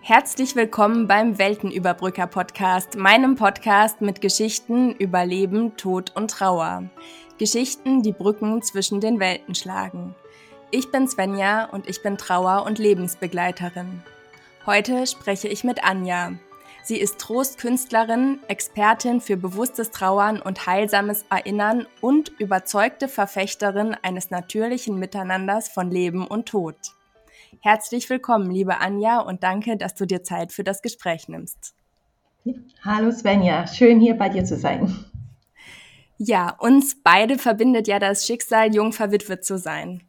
Herzlich willkommen beim Weltenüberbrücker Podcast, meinem Podcast mit Geschichten über Leben, Tod und Trauer. Geschichten, die Brücken zwischen den Welten schlagen. Ich bin Svenja und ich bin Trauer- und Lebensbegleiterin. Heute spreche ich mit Anja. Sie ist Trostkünstlerin, Expertin für bewusstes Trauern und heilsames Erinnern und überzeugte Verfechterin eines natürlichen Miteinanders von Leben und Tod. Herzlich willkommen, liebe Anja, und danke, dass du dir Zeit für das Gespräch nimmst. Hallo Svenja, schön hier bei dir zu sein. Ja, uns beide verbindet ja das Schicksal, jung verwitwet zu sein.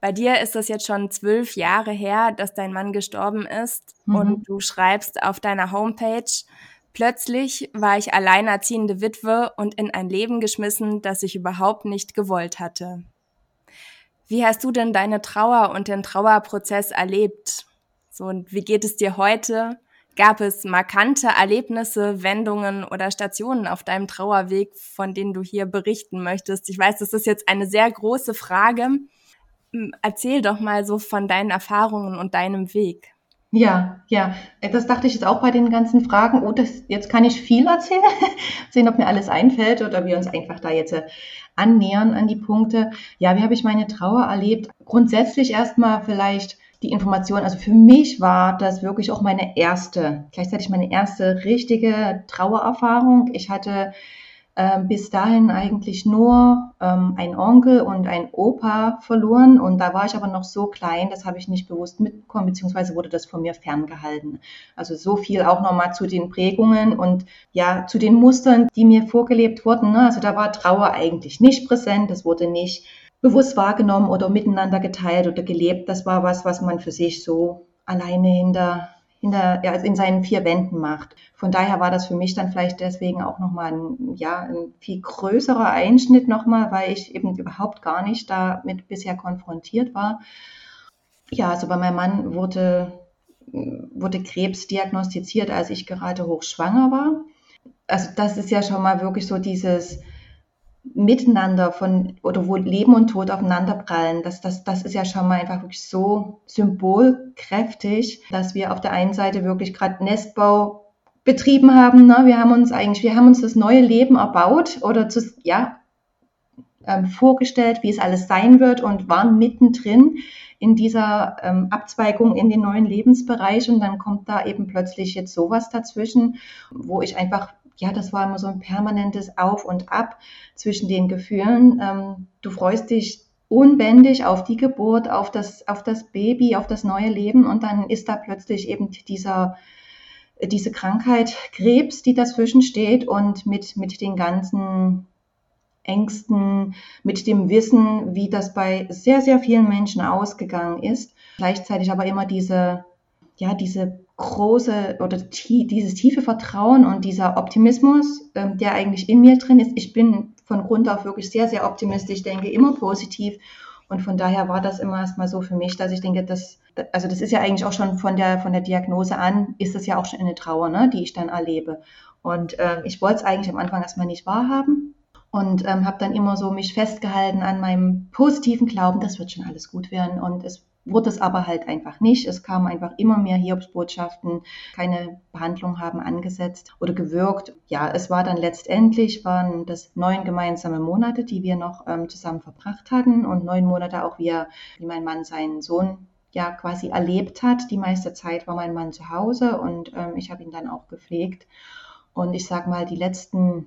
Bei dir ist es jetzt schon zwölf Jahre her, dass dein Mann gestorben ist mhm. und du schreibst auf deiner Homepage, plötzlich war ich alleinerziehende Witwe und in ein Leben geschmissen, das ich überhaupt nicht gewollt hatte. Wie hast du denn deine Trauer und den Trauerprozess erlebt? So, und wie geht es dir heute? Gab es markante Erlebnisse, Wendungen oder Stationen auf deinem Trauerweg, von denen du hier berichten möchtest? Ich weiß, das ist jetzt eine sehr große Frage. Hm, erzähl doch mal so von deinen Erfahrungen und deinem Weg. Ja, ja, das dachte ich jetzt auch bei den ganzen Fragen. Oh, das, jetzt kann ich viel erzählen, sehen, ob mir alles einfällt oder wir uns einfach da jetzt äh, annähern an die Punkte. Ja, wie habe ich meine Trauer erlebt? Grundsätzlich erstmal vielleicht die Information. Also für mich war das wirklich auch meine erste, gleichzeitig meine erste richtige Trauererfahrung. Ich hatte ähm, bis dahin eigentlich nur ähm, ein Onkel und ein Opa verloren und da war ich aber noch so klein, das habe ich nicht bewusst mitbekommen, beziehungsweise wurde das von mir ferngehalten. Also so viel auch nochmal zu den Prägungen und ja, zu den Mustern, die mir vorgelebt wurden. Ne? Also da war Trauer eigentlich nicht präsent, das wurde nicht bewusst wahrgenommen oder miteinander geteilt oder gelebt. Das war was, was man für sich so alleine hinter in, der, ja, in seinen vier Wänden macht. Von daher war das für mich dann vielleicht deswegen auch nochmal ein, ja, ein viel größerer Einschnitt nochmal, weil ich eben überhaupt gar nicht damit bisher konfrontiert war. Ja, also bei meinem Mann wurde, wurde Krebs diagnostiziert, als ich gerade hochschwanger war. Also das ist ja schon mal wirklich so dieses, Miteinander von oder wo Leben und Tod aufeinanderprallen, das, das, das ist ja schon mal einfach wirklich so symbolkräftig, dass wir auf der einen Seite wirklich gerade Nestbau betrieben haben. Ne? Wir haben uns eigentlich, wir haben uns das neue Leben erbaut oder zu, ja, ähm, vorgestellt, wie es alles sein wird und waren mittendrin in dieser ähm, Abzweigung in den neuen Lebensbereich und dann kommt da eben plötzlich jetzt sowas dazwischen, wo ich einfach ja, das war immer so ein permanentes Auf und Ab zwischen den Gefühlen. Ähm, du freust dich unbändig auf die Geburt, auf das, auf das Baby, auf das neue Leben und dann ist da plötzlich eben dieser, diese Krankheit Krebs, die dazwischen steht und mit, mit den ganzen Ängsten, mit dem Wissen, wie das bei sehr, sehr vielen Menschen ausgegangen ist. Gleichzeitig aber immer diese, ja, diese große oder dieses tiefe Vertrauen und dieser Optimismus, ähm, der eigentlich in mir drin ist. Ich bin von Grund auf wirklich sehr, sehr optimistisch, denke immer positiv. Und von daher war das immer erstmal so für mich, dass ich denke, dass, also das ist ja eigentlich auch schon von der, von der Diagnose an, ist das ja auch schon eine Trauer, ne, die ich dann erlebe. Und ähm, ich wollte es eigentlich am Anfang erstmal nicht wahrhaben und ähm, habe dann immer so mich festgehalten an meinem positiven Glauben, das wird schon alles gut werden und es wurde es aber halt einfach nicht. Es kamen einfach immer mehr Hiobsbotschaften, keine Behandlung haben angesetzt oder gewirkt. Ja, es war dann letztendlich, waren das neun gemeinsame Monate, die wir noch ähm, zusammen verbracht hatten und neun Monate auch wie, wie mein Mann seinen Sohn ja quasi erlebt hat. Die meiste Zeit war mein Mann zu Hause und ähm, ich habe ihn dann auch gepflegt. Und ich sage mal, die letzten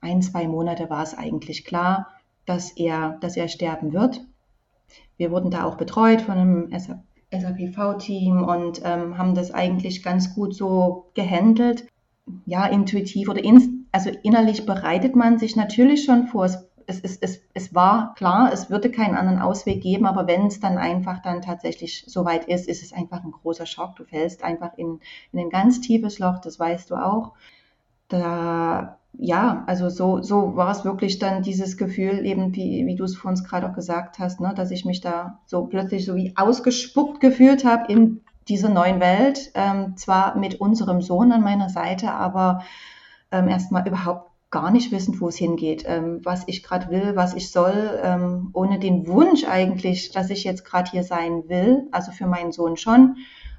ein, zwei Monate war es eigentlich klar, dass er, dass er sterben wird. Wir wurden da auch betreut von einem SAPV-Team und ähm, haben das eigentlich ganz gut so gehandelt. Ja, intuitiv oder in, also innerlich bereitet man sich natürlich schon vor. Es, es, es, es, war klar, es würde keinen anderen Ausweg geben, aber wenn es dann einfach dann tatsächlich soweit ist, ist es einfach ein großer Schock. Du fällst einfach in, in ein ganz tiefes Loch, das weißt du auch. Da ja, also so, so war es wirklich dann dieses Gefühl, eben wie, wie du es vor uns gerade auch gesagt hast, ne, dass ich mich da so plötzlich so wie ausgespuckt gefühlt habe in dieser neuen Welt. Ähm, zwar mit unserem Sohn an meiner Seite, aber ähm, erstmal überhaupt gar nicht wissend, wo es hingeht, ähm, was ich gerade will, was ich soll, ähm, ohne den Wunsch eigentlich, dass ich jetzt gerade hier sein will, also für meinen Sohn schon,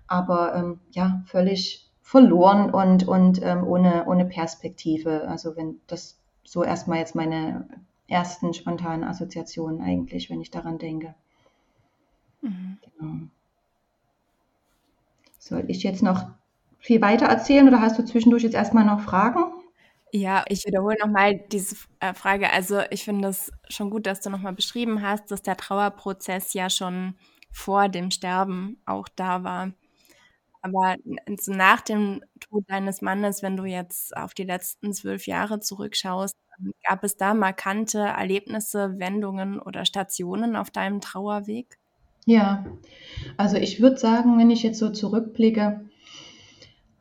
aber ähm, ja, völlig verloren und, und ähm, ohne, ohne Perspektive. Also wenn das so erstmal jetzt meine ersten spontanen Assoziationen eigentlich, wenn ich daran denke. Mhm. Genau. Soll ich jetzt noch viel weiter erzählen oder hast du zwischendurch jetzt erstmal noch Fragen? Ja, ich wiederhole nochmal diese äh, Frage. Also ich finde es schon gut, dass du nochmal beschrieben hast, dass der Trauerprozess ja schon vor dem Sterben auch da war. Aber nach dem Tod deines Mannes, wenn du jetzt auf die letzten zwölf Jahre zurückschaust, ähm, gab es da markante Erlebnisse, Wendungen oder Stationen auf deinem Trauerweg? Ja, also ich würde sagen, wenn ich jetzt so zurückblicke,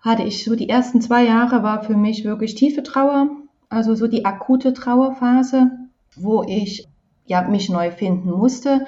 hatte ich so die ersten zwei Jahre war für mich wirklich tiefe Trauer, also so die akute Trauerphase, wo ich ja mich neu finden musste,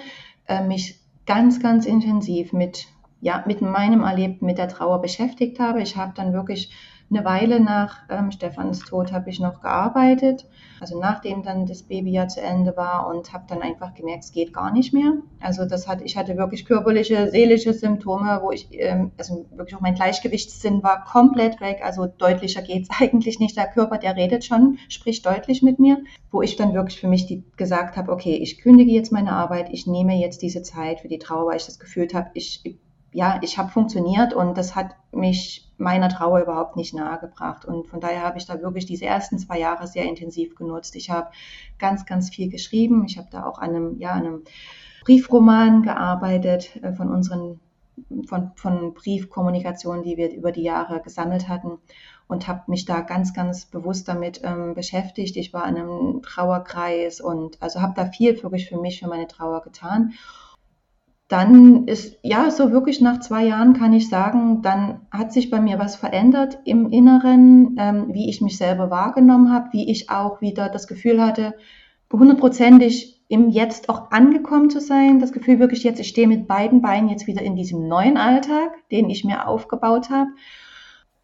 äh, mich ganz, ganz intensiv mit ja, mit meinem Erlebten, mit der Trauer beschäftigt habe. Ich habe dann wirklich eine Weile nach ähm, Stefans Tod habe ich noch gearbeitet, also nachdem dann das Babyjahr zu Ende war und habe dann einfach gemerkt, es geht gar nicht mehr. Also das hat, ich hatte wirklich körperliche, seelische Symptome, wo ich, ähm, also wirklich auch mein Gleichgewichtssinn war komplett weg. Also deutlicher geht es eigentlich nicht. Der Körper, der redet schon, spricht deutlich mit mir, wo ich dann wirklich für mich die, gesagt habe, okay, ich kündige jetzt meine Arbeit, ich nehme jetzt diese Zeit für die Trauer, weil ich das gefühlt habe, ich ja, ich habe funktioniert und das hat mich meiner Trauer überhaupt nicht nahegebracht. Und von daher habe ich da wirklich diese ersten zwei Jahre sehr intensiv genutzt. Ich habe ganz, ganz viel geschrieben. Ich habe da auch an einem, ja, einem Briefroman gearbeitet äh, von unseren von, von Briefkommunikationen, die wir über die Jahre gesammelt hatten und habe mich da ganz, ganz bewusst damit ähm, beschäftigt. Ich war in einem Trauerkreis und also habe da viel wirklich für mich, für meine Trauer getan dann ist, ja, so wirklich nach zwei Jahren kann ich sagen, dann hat sich bei mir was verändert im Inneren, ähm, wie ich mich selber wahrgenommen habe, wie ich auch wieder das Gefühl hatte, hundertprozentig im Jetzt auch angekommen zu sein. Das Gefühl wirklich jetzt, ich stehe mit beiden Beinen jetzt wieder in diesem neuen Alltag, den ich mir aufgebaut habe.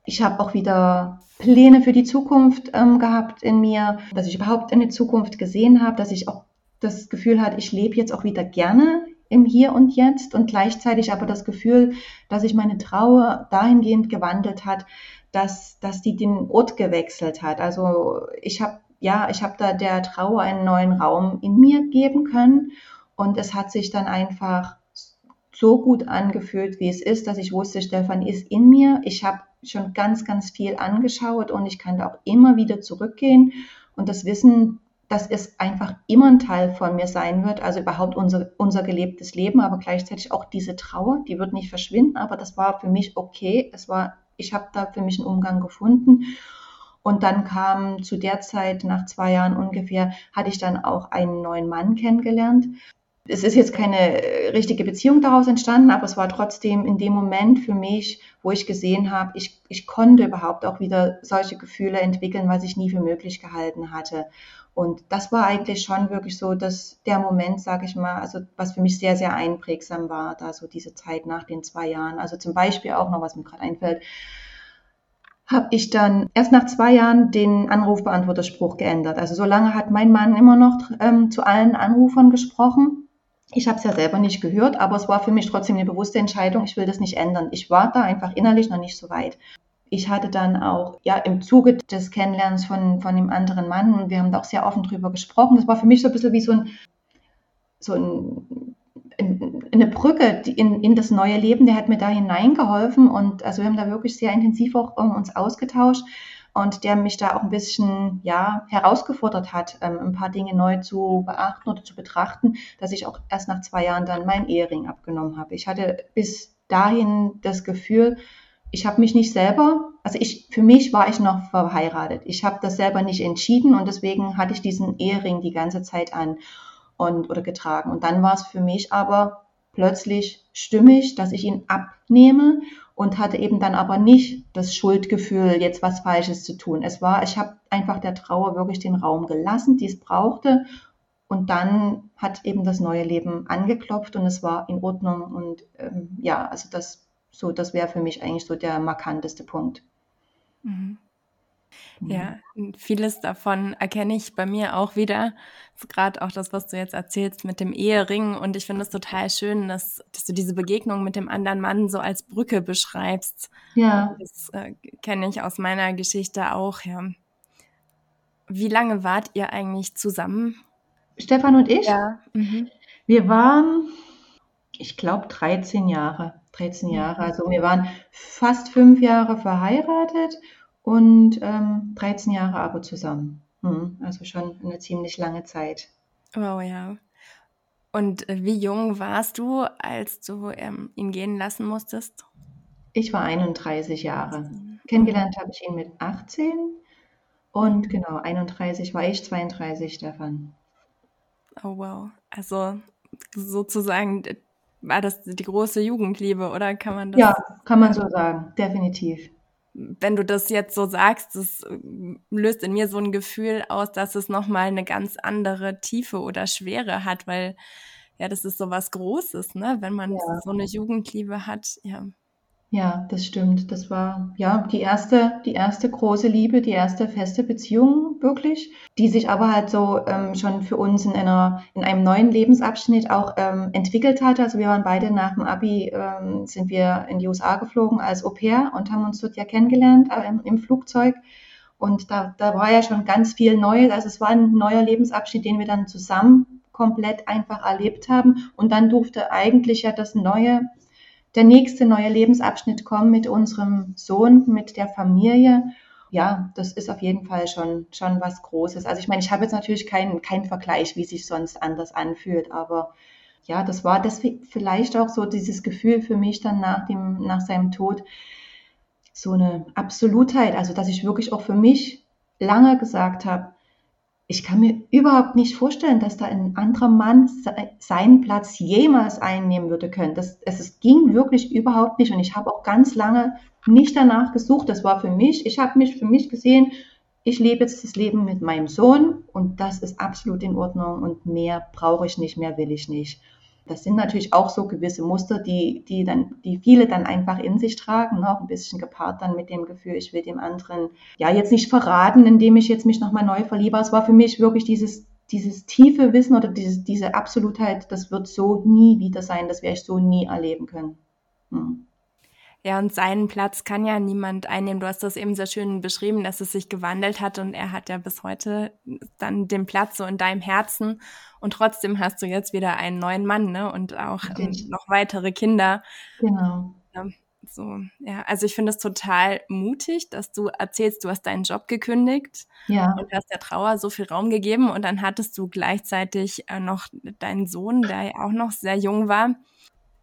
Ich habe auch wieder Pläne für die Zukunft ähm, gehabt in mir, dass ich überhaupt eine Zukunft gesehen habe, dass ich auch das Gefühl hatte, ich lebe jetzt auch wieder gerne im Hier und Jetzt und gleichzeitig aber das Gefühl, dass sich meine Trauer dahingehend gewandelt hat, dass, dass die den Ort gewechselt hat. Also ich habe ja, ich habe da der Trauer einen neuen Raum in mir geben können und es hat sich dann einfach so gut angefühlt, wie es ist, dass ich wusste, Stefan ist in mir. Ich habe schon ganz, ganz viel angeschaut und ich kann da auch immer wieder zurückgehen und das Wissen dass es einfach immer ein Teil von mir sein wird, also überhaupt unser, unser gelebtes Leben, aber gleichzeitig auch diese Trauer, die wird nicht verschwinden, aber das war für mich okay. Es war, ich habe da für mich einen Umgang gefunden. Und dann kam zu der Zeit, nach zwei Jahren ungefähr, hatte ich dann auch einen neuen Mann kennengelernt. Es ist jetzt keine äh, richtige Beziehung daraus entstanden, aber es war trotzdem in dem Moment für mich, wo ich gesehen habe, ich, ich konnte überhaupt auch wieder solche Gefühle entwickeln, was ich nie für möglich gehalten hatte. Und das war eigentlich schon wirklich so, dass der Moment, sage ich mal, also was für mich sehr, sehr einprägsam war, da so diese Zeit nach den zwei Jahren. Also zum Beispiel auch noch, was mir gerade einfällt, habe ich dann erst nach zwei Jahren den Anrufbeantworterspruch geändert. Also so lange hat mein Mann immer noch ähm, zu allen Anrufern gesprochen. Ich habe es ja selber nicht gehört, aber es war für mich trotzdem eine bewusste Entscheidung, ich will das nicht ändern. Ich war da einfach innerlich noch nicht so weit ich hatte dann auch ja im Zuge des Kennenlernens von, von dem anderen Mann, und wir haben da auch sehr offen drüber gesprochen, das war für mich so ein bisschen wie so ein, so ein, eine Brücke in, in das neue Leben, der hat mir da hineingeholfen und also wir haben da wirklich sehr intensiv auch uns ausgetauscht und der mich da auch ein bisschen ja herausgefordert hat, ähm, ein paar Dinge neu zu beachten oder zu betrachten, dass ich auch erst nach zwei Jahren dann mein Ehering abgenommen habe. Ich hatte bis dahin das Gefühl, ich habe mich nicht selber, also ich, für mich war ich noch verheiratet. Ich habe das selber nicht entschieden und deswegen hatte ich diesen Ehering die ganze Zeit an und oder getragen. Und dann war es für mich aber plötzlich stimmig, dass ich ihn abnehme und hatte eben dann aber nicht das Schuldgefühl, jetzt was Falsches zu tun. Es war, ich habe einfach der Trauer wirklich den Raum gelassen, die es brauchte. Und dann hat eben das neue Leben angeklopft und es war in Ordnung. Und ähm, ja, also das so, das wäre für mich eigentlich so der markanteste Punkt. Mhm. Ja, vieles davon erkenne ich bei mir auch wieder. Gerade auch das, was du jetzt erzählst mit dem Ehering. Und ich finde es total schön, dass, dass du diese Begegnung mit dem anderen Mann so als Brücke beschreibst. Ja. Das äh, kenne ich aus meiner Geschichte auch, ja. Wie lange wart ihr eigentlich zusammen? Stefan und ich? Ja. Mhm. Wir waren, ich glaube, 13 Jahre. 13 Jahre. Also wir waren fast fünf Jahre verheiratet und ähm, 13 Jahre aber zusammen. Mhm. Also schon eine ziemlich lange Zeit. Wow, ja. Und äh, wie jung warst du, als du ähm, ihn gehen lassen musstest? Ich war 31 Jahre. Kennengelernt habe ich ihn mit 18 und genau 31 war ich, 32 Stefan. Oh wow. Also sozusagen war das die große Jugendliebe, oder kann man das? Ja, kann man so sagen, definitiv wenn du das jetzt so sagst, das äh, löst in mir so ein Gefühl aus, dass es nochmal eine ganz andere Tiefe oder Schwere hat, weil ja, das ist so was Großes, ne? Wenn man ja. so eine Jugendliebe hat, ja. Ja, das stimmt. Das war ja die erste, die erste große Liebe, die erste feste Beziehung wirklich, die sich aber halt so ähm, schon für uns in einer in einem neuen Lebensabschnitt auch ähm, entwickelt hat. Also wir waren beide nach dem Abi ähm, sind wir in die USA geflogen als Au pair und haben uns dort ja kennengelernt äh, im, Flugzeug. Und da, da war ja schon ganz viel Neues. Also es war ein neuer Lebensabschnitt, den wir dann zusammen komplett einfach erlebt haben. Und dann durfte eigentlich ja das neue der nächste neue Lebensabschnitt kommen mit unserem Sohn, mit der Familie. Ja, das ist auf jeden Fall schon, schon was Großes. Also ich meine, ich habe jetzt natürlich keinen, keinen Vergleich, wie sich sonst anders anfühlt, aber ja, das war das vielleicht auch so dieses Gefühl für mich dann nach dem, nach seinem Tod, so eine Absolutheit, also dass ich wirklich auch für mich lange gesagt habe, ich kann mir überhaupt nicht vorstellen, dass da ein anderer Mann seinen Platz jemals einnehmen würde können. Das, es, es ging wirklich überhaupt nicht und ich habe auch ganz lange nicht danach gesucht. Das war für mich, ich habe mich für mich gesehen, ich lebe jetzt das Leben mit meinem Sohn und das ist absolut in Ordnung und mehr brauche ich nicht, mehr will ich nicht. Das sind natürlich auch so gewisse Muster, die, die, dann, die viele dann einfach in sich tragen, ne? auch ein bisschen gepaart dann mit dem Gefühl, ich will dem anderen ja jetzt nicht verraten, indem ich jetzt mich nochmal neu verliebe. Es war für mich wirklich dieses, dieses tiefe Wissen oder diese, diese Absolutheit, das wird so nie wieder sein, das werde ich so nie erleben können. Hm. Ja, und seinen Platz kann ja niemand einnehmen. Du hast das eben sehr schön beschrieben, dass es sich gewandelt hat und er hat ja bis heute dann den Platz so in deinem Herzen. Und trotzdem hast du jetzt wieder einen neuen Mann, ne? Und auch ähm, noch weitere Kinder. Genau. Ja, so, ja, also ich finde es total mutig, dass du erzählst, du hast deinen Job gekündigt ja. und hast der Trauer so viel Raum gegeben und dann hattest du gleichzeitig äh, noch deinen Sohn, der ja auch noch sehr jung war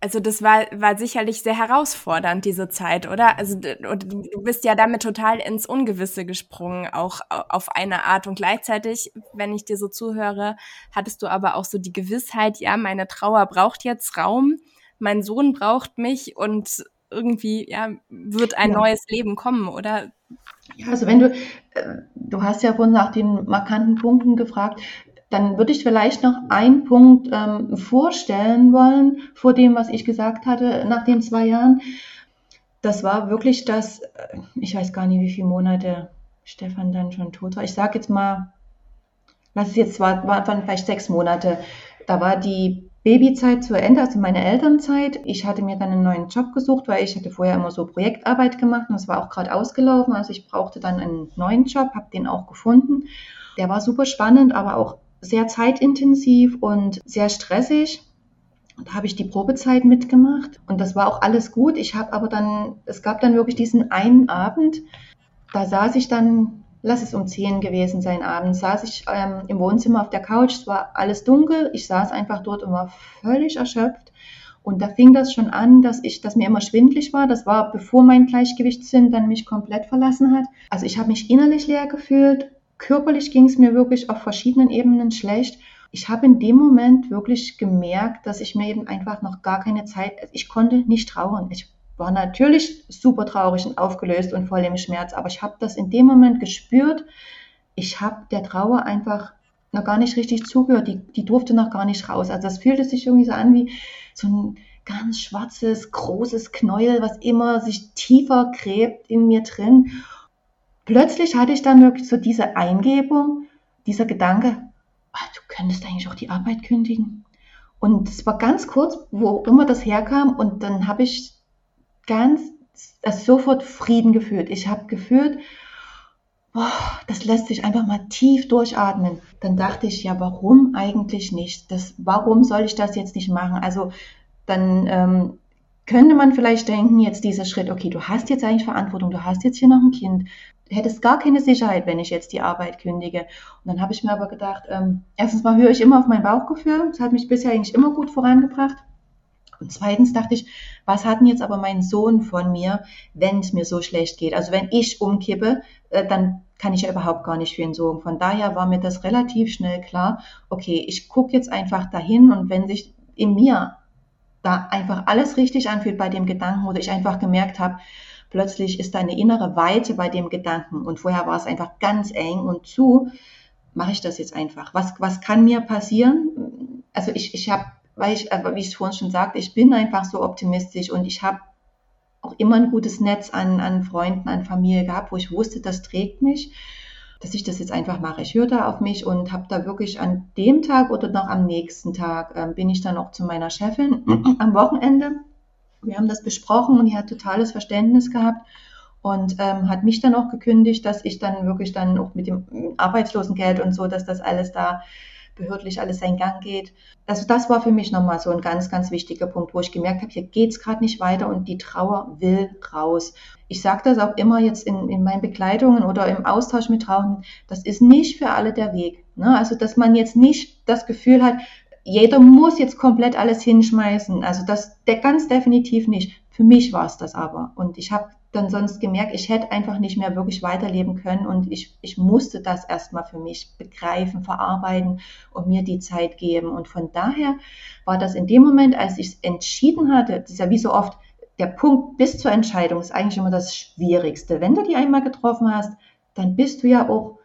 also das war, war sicherlich sehr herausfordernd, diese Zeit, oder? Also du, bist ja damit total ins Ungewisse gesprungen, auch auf eine Art. Und gleichzeitig, wenn ich dir so zuhöre, hattest du aber auch so die Gewissheit, ja, meine Trauer braucht jetzt Raum, mein Sohn braucht mich und irgendwie, ja, wird ein ja. neues Leben kommen, oder? Ja, also wenn du, äh, du hast ja vorhin nach den markanten Punkten gefragt, dann würde ich vielleicht noch einen Punkt ähm, vorstellen wollen vor dem, was ich gesagt hatte nach den zwei Jahren. Das war wirklich das, äh, ich weiß gar nicht, wie viele Monate Stefan dann schon tot war. Ich sage jetzt mal, was es jetzt war, waren vielleicht sechs Monate. Da war die Babyzeit zu Ende, also meine Elternzeit. Ich hatte mir dann einen neuen Job gesucht, weil ich hatte vorher immer so Projektarbeit gemacht und das war auch gerade ausgelaufen. Also ich brauchte dann einen neuen Job, habe den auch gefunden. Der war super spannend, aber auch sehr zeitintensiv und sehr stressig. Da habe ich die Probezeit mitgemacht und das war auch alles gut. Ich habe aber dann, es gab dann wirklich diesen einen Abend, da saß ich dann, lass es um zehn gewesen sein abends, saß ich ähm, im Wohnzimmer auf der Couch, es war alles dunkel, ich saß einfach dort und war völlig erschöpft. Und da fing das schon an, dass ich, dass mir immer schwindlig war. Das war bevor mein Gleichgewichtssinn dann mich komplett verlassen hat. Also ich habe mich innerlich leer gefühlt Körperlich ging es mir wirklich auf verschiedenen Ebenen schlecht. Ich habe in dem Moment wirklich gemerkt, dass ich mir eben einfach noch gar keine Zeit, ich konnte nicht trauern. Ich war natürlich super traurig und aufgelöst und voll im Schmerz, aber ich habe das in dem Moment gespürt. Ich habe der Trauer einfach noch gar nicht richtig zugehört. Die, die durfte noch gar nicht raus. Also das fühlte sich irgendwie so an wie so ein ganz schwarzes, großes Knäuel, was immer sich tiefer gräbt in mir drin. Plötzlich hatte ich dann wirklich so diese Eingebung, dieser Gedanke, ah, du könntest eigentlich auch die Arbeit kündigen. Und es war ganz kurz, wo immer das herkam, und dann habe ich ganz also sofort Frieden gefühlt. Ich habe gefühlt, boah, das lässt sich einfach mal tief durchatmen. Dann dachte ich, ja, warum eigentlich nicht? Das, warum soll ich das jetzt nicht machen? Also dann ähm, könnte man vielleicht denken, jetzt dieser Schritt, okay, du hast jetzt eigentlich Verantwortung, du hast jetzt hier noch ein Kind, du hättest gar keine Sicherheit, wenn ich jetzt die Arbeit kündige. Und dann habe ich mir aber gedacht, ähm, erstens mal höre ich immer auf mein Bauchgefühl, das hat mich bisher eigentlich immer gut vorangebracht. Und zweitens dachte ich, was hat denn jetzt aber mein Sohn von mir, wenn es mir so schlecht geht? Also wenn ich umkippe, äh, dann kann ich ja überhaupt gar nicht für ihn sorgen. Von daher war mir das relativ schnell klar, okay, ich gucke jetzt einfach dahin und wenn sich in mir da einfach alles richtig anfühlt bei dem Gedanken oder ich einfach gemerkt habe, plötzlich ist da eine innere Weite bei dem Gedanken und vorher war es einfach ganz eng und zu, mache ich das jetzt einfach. Was, was kann mir passieren? Also ich, ich habe, weil ich, wie ich vorhin schon sagte, ich bin einfach so optimistisch und ich habe auch immer ein gutes Netz an, an Freunden, an Familie gehabt, wo ich wusste, das trägt mich dass ich das jetzt einfach mache. Ich höre da auf mich und habe da wirklich an dem Tag oder noch am nächsten Tag ähm, bin ich dann auch zu meiner Chefin mhm. am Wochenende. Wir haben das besprochen und die hat totales Verständnis gehabt und ähm, hat mich dann auch gekündigt, dass ich dann wirklich dann auch mit dem Arbeitslosengeld und so, dass das alles da behördlich alles seinen Gang geht. Also das war für mich nochmal so ein ganz, ganz wichtiger Punkt, wo ich gemerkt habe, hier geht's gerade nicht weiter und die Trauer will raus. Ich sage das auch immer jetzt in, in meinen Begleitungen oder im Austausch mit Trauern, das ist nicht für alle der Weg. Ne? Also dass man jetzt nicht das Gefühl hat, jeder muss jetzt komplett alles hinschmeißen. Also das ganz definitiv nicht. Für mich war es das aber. Und ich habe dann sonst gemerkt, ich hätte einfach nicht mehr wirklich weiterleben können und ich, ich musste das erstmal für mich begreifen, verarbeiten und mir die Zeit geben. Und von daher war das in dem Moment, als ich es entschieden hatte, das ist ja wie so oft, der Punkt bis zur Entscheidung ist eigentlich immer das Schwierigste. Wenn du die einmal getroffen hast, dann bist du ja auch,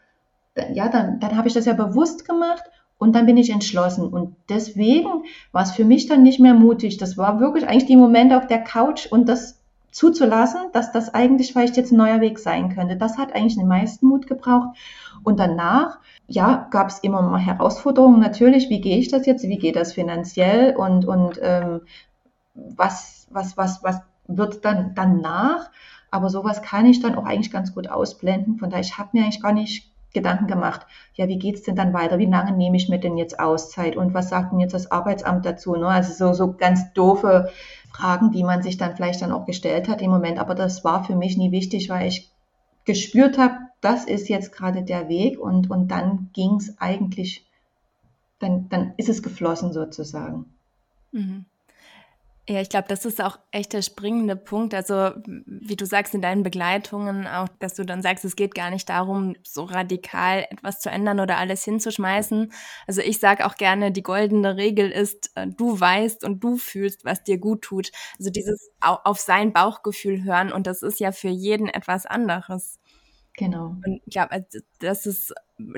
ja, dann, dann habe ich das ja bewusst gemacht und dann bin ich entschlossen. Und deswegen war es für mich dann nicht mehr mutig. Das war wirklich eigentlich die Momente auf der Couch und das zuzulassen, dass das eigentlich vielleicht jetzt ein neuer Weg sein könnte. Das hat eigentlich den meisten Mut gebraucht. Und danach, ja, gab es immer mal Herausforderungen. Natürlich, wie gehe ich das jetzt? Wie geht das finanziell? Und, und ähm, was, was, was, was wird dann danach? Aber sowas kann ich dann auch eigentlich ganz gut ausblenden. Von daher, ich habe mir eigentlich gar nicht Gedanken gemacht, ja, wie geht's denn dann weiter? Wie lange nehme ich mir denn jetzt Auszeit? Und was sagt denn jetzt das Arbeitsamt dazu? Ne? Also so, so ganz doofe Fragen, die man sich dann vielleicht dann auch gestellt hat im Moment. Aber das war für mich nie wichtig, weil ich gespürt habe, das ist jetzt gerade der Weg und, und dann ging es eigentlich, dann, dann ist es geflossen sozusagen. Mhm. Ja, ich glaube, das ist auch echt der springende Punkt. Also, wie du sagst in deinen Begleitungen auch, dass du dann sagst, es geht gar nicht darum, so radikal etwas zu ändern oder alles hinzuschmeißen. Also ich sage auch gerne, die goldene Regel ist, äh, du weißt und du fühlst, was dir gut tut. Also dieses auf sein Bauchgefühl hören und das ist ja für jeden etwas anderes. Genau. Und ich glaube, also das ist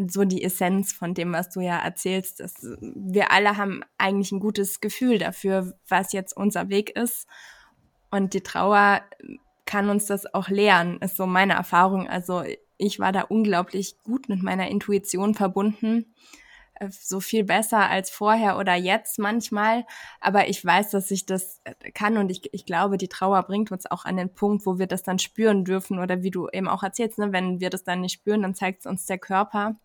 so die Essenz von dem, was du ja erzählst, dass wir alle haben eigentlich ein gutes Gefühl dafür, was jetzt unser Weg ist. Und die Trauer kann uns das auch lehren, ist so meine Erfahrung. Also ich war da unglaublich gut mit meiner Intuition verbunden so viel besser als vorher oder jetzt manchmal. Aber ich weiß, dass ich das äh, kann und ich, ich glaube, die Trauer bringt uns auch an den Punkt, wo wir das dann spüren dürfen oder wie du eben auch erzählst, ne, wenn wir das dann nicht spüren, dann zeigt es uns der Körper.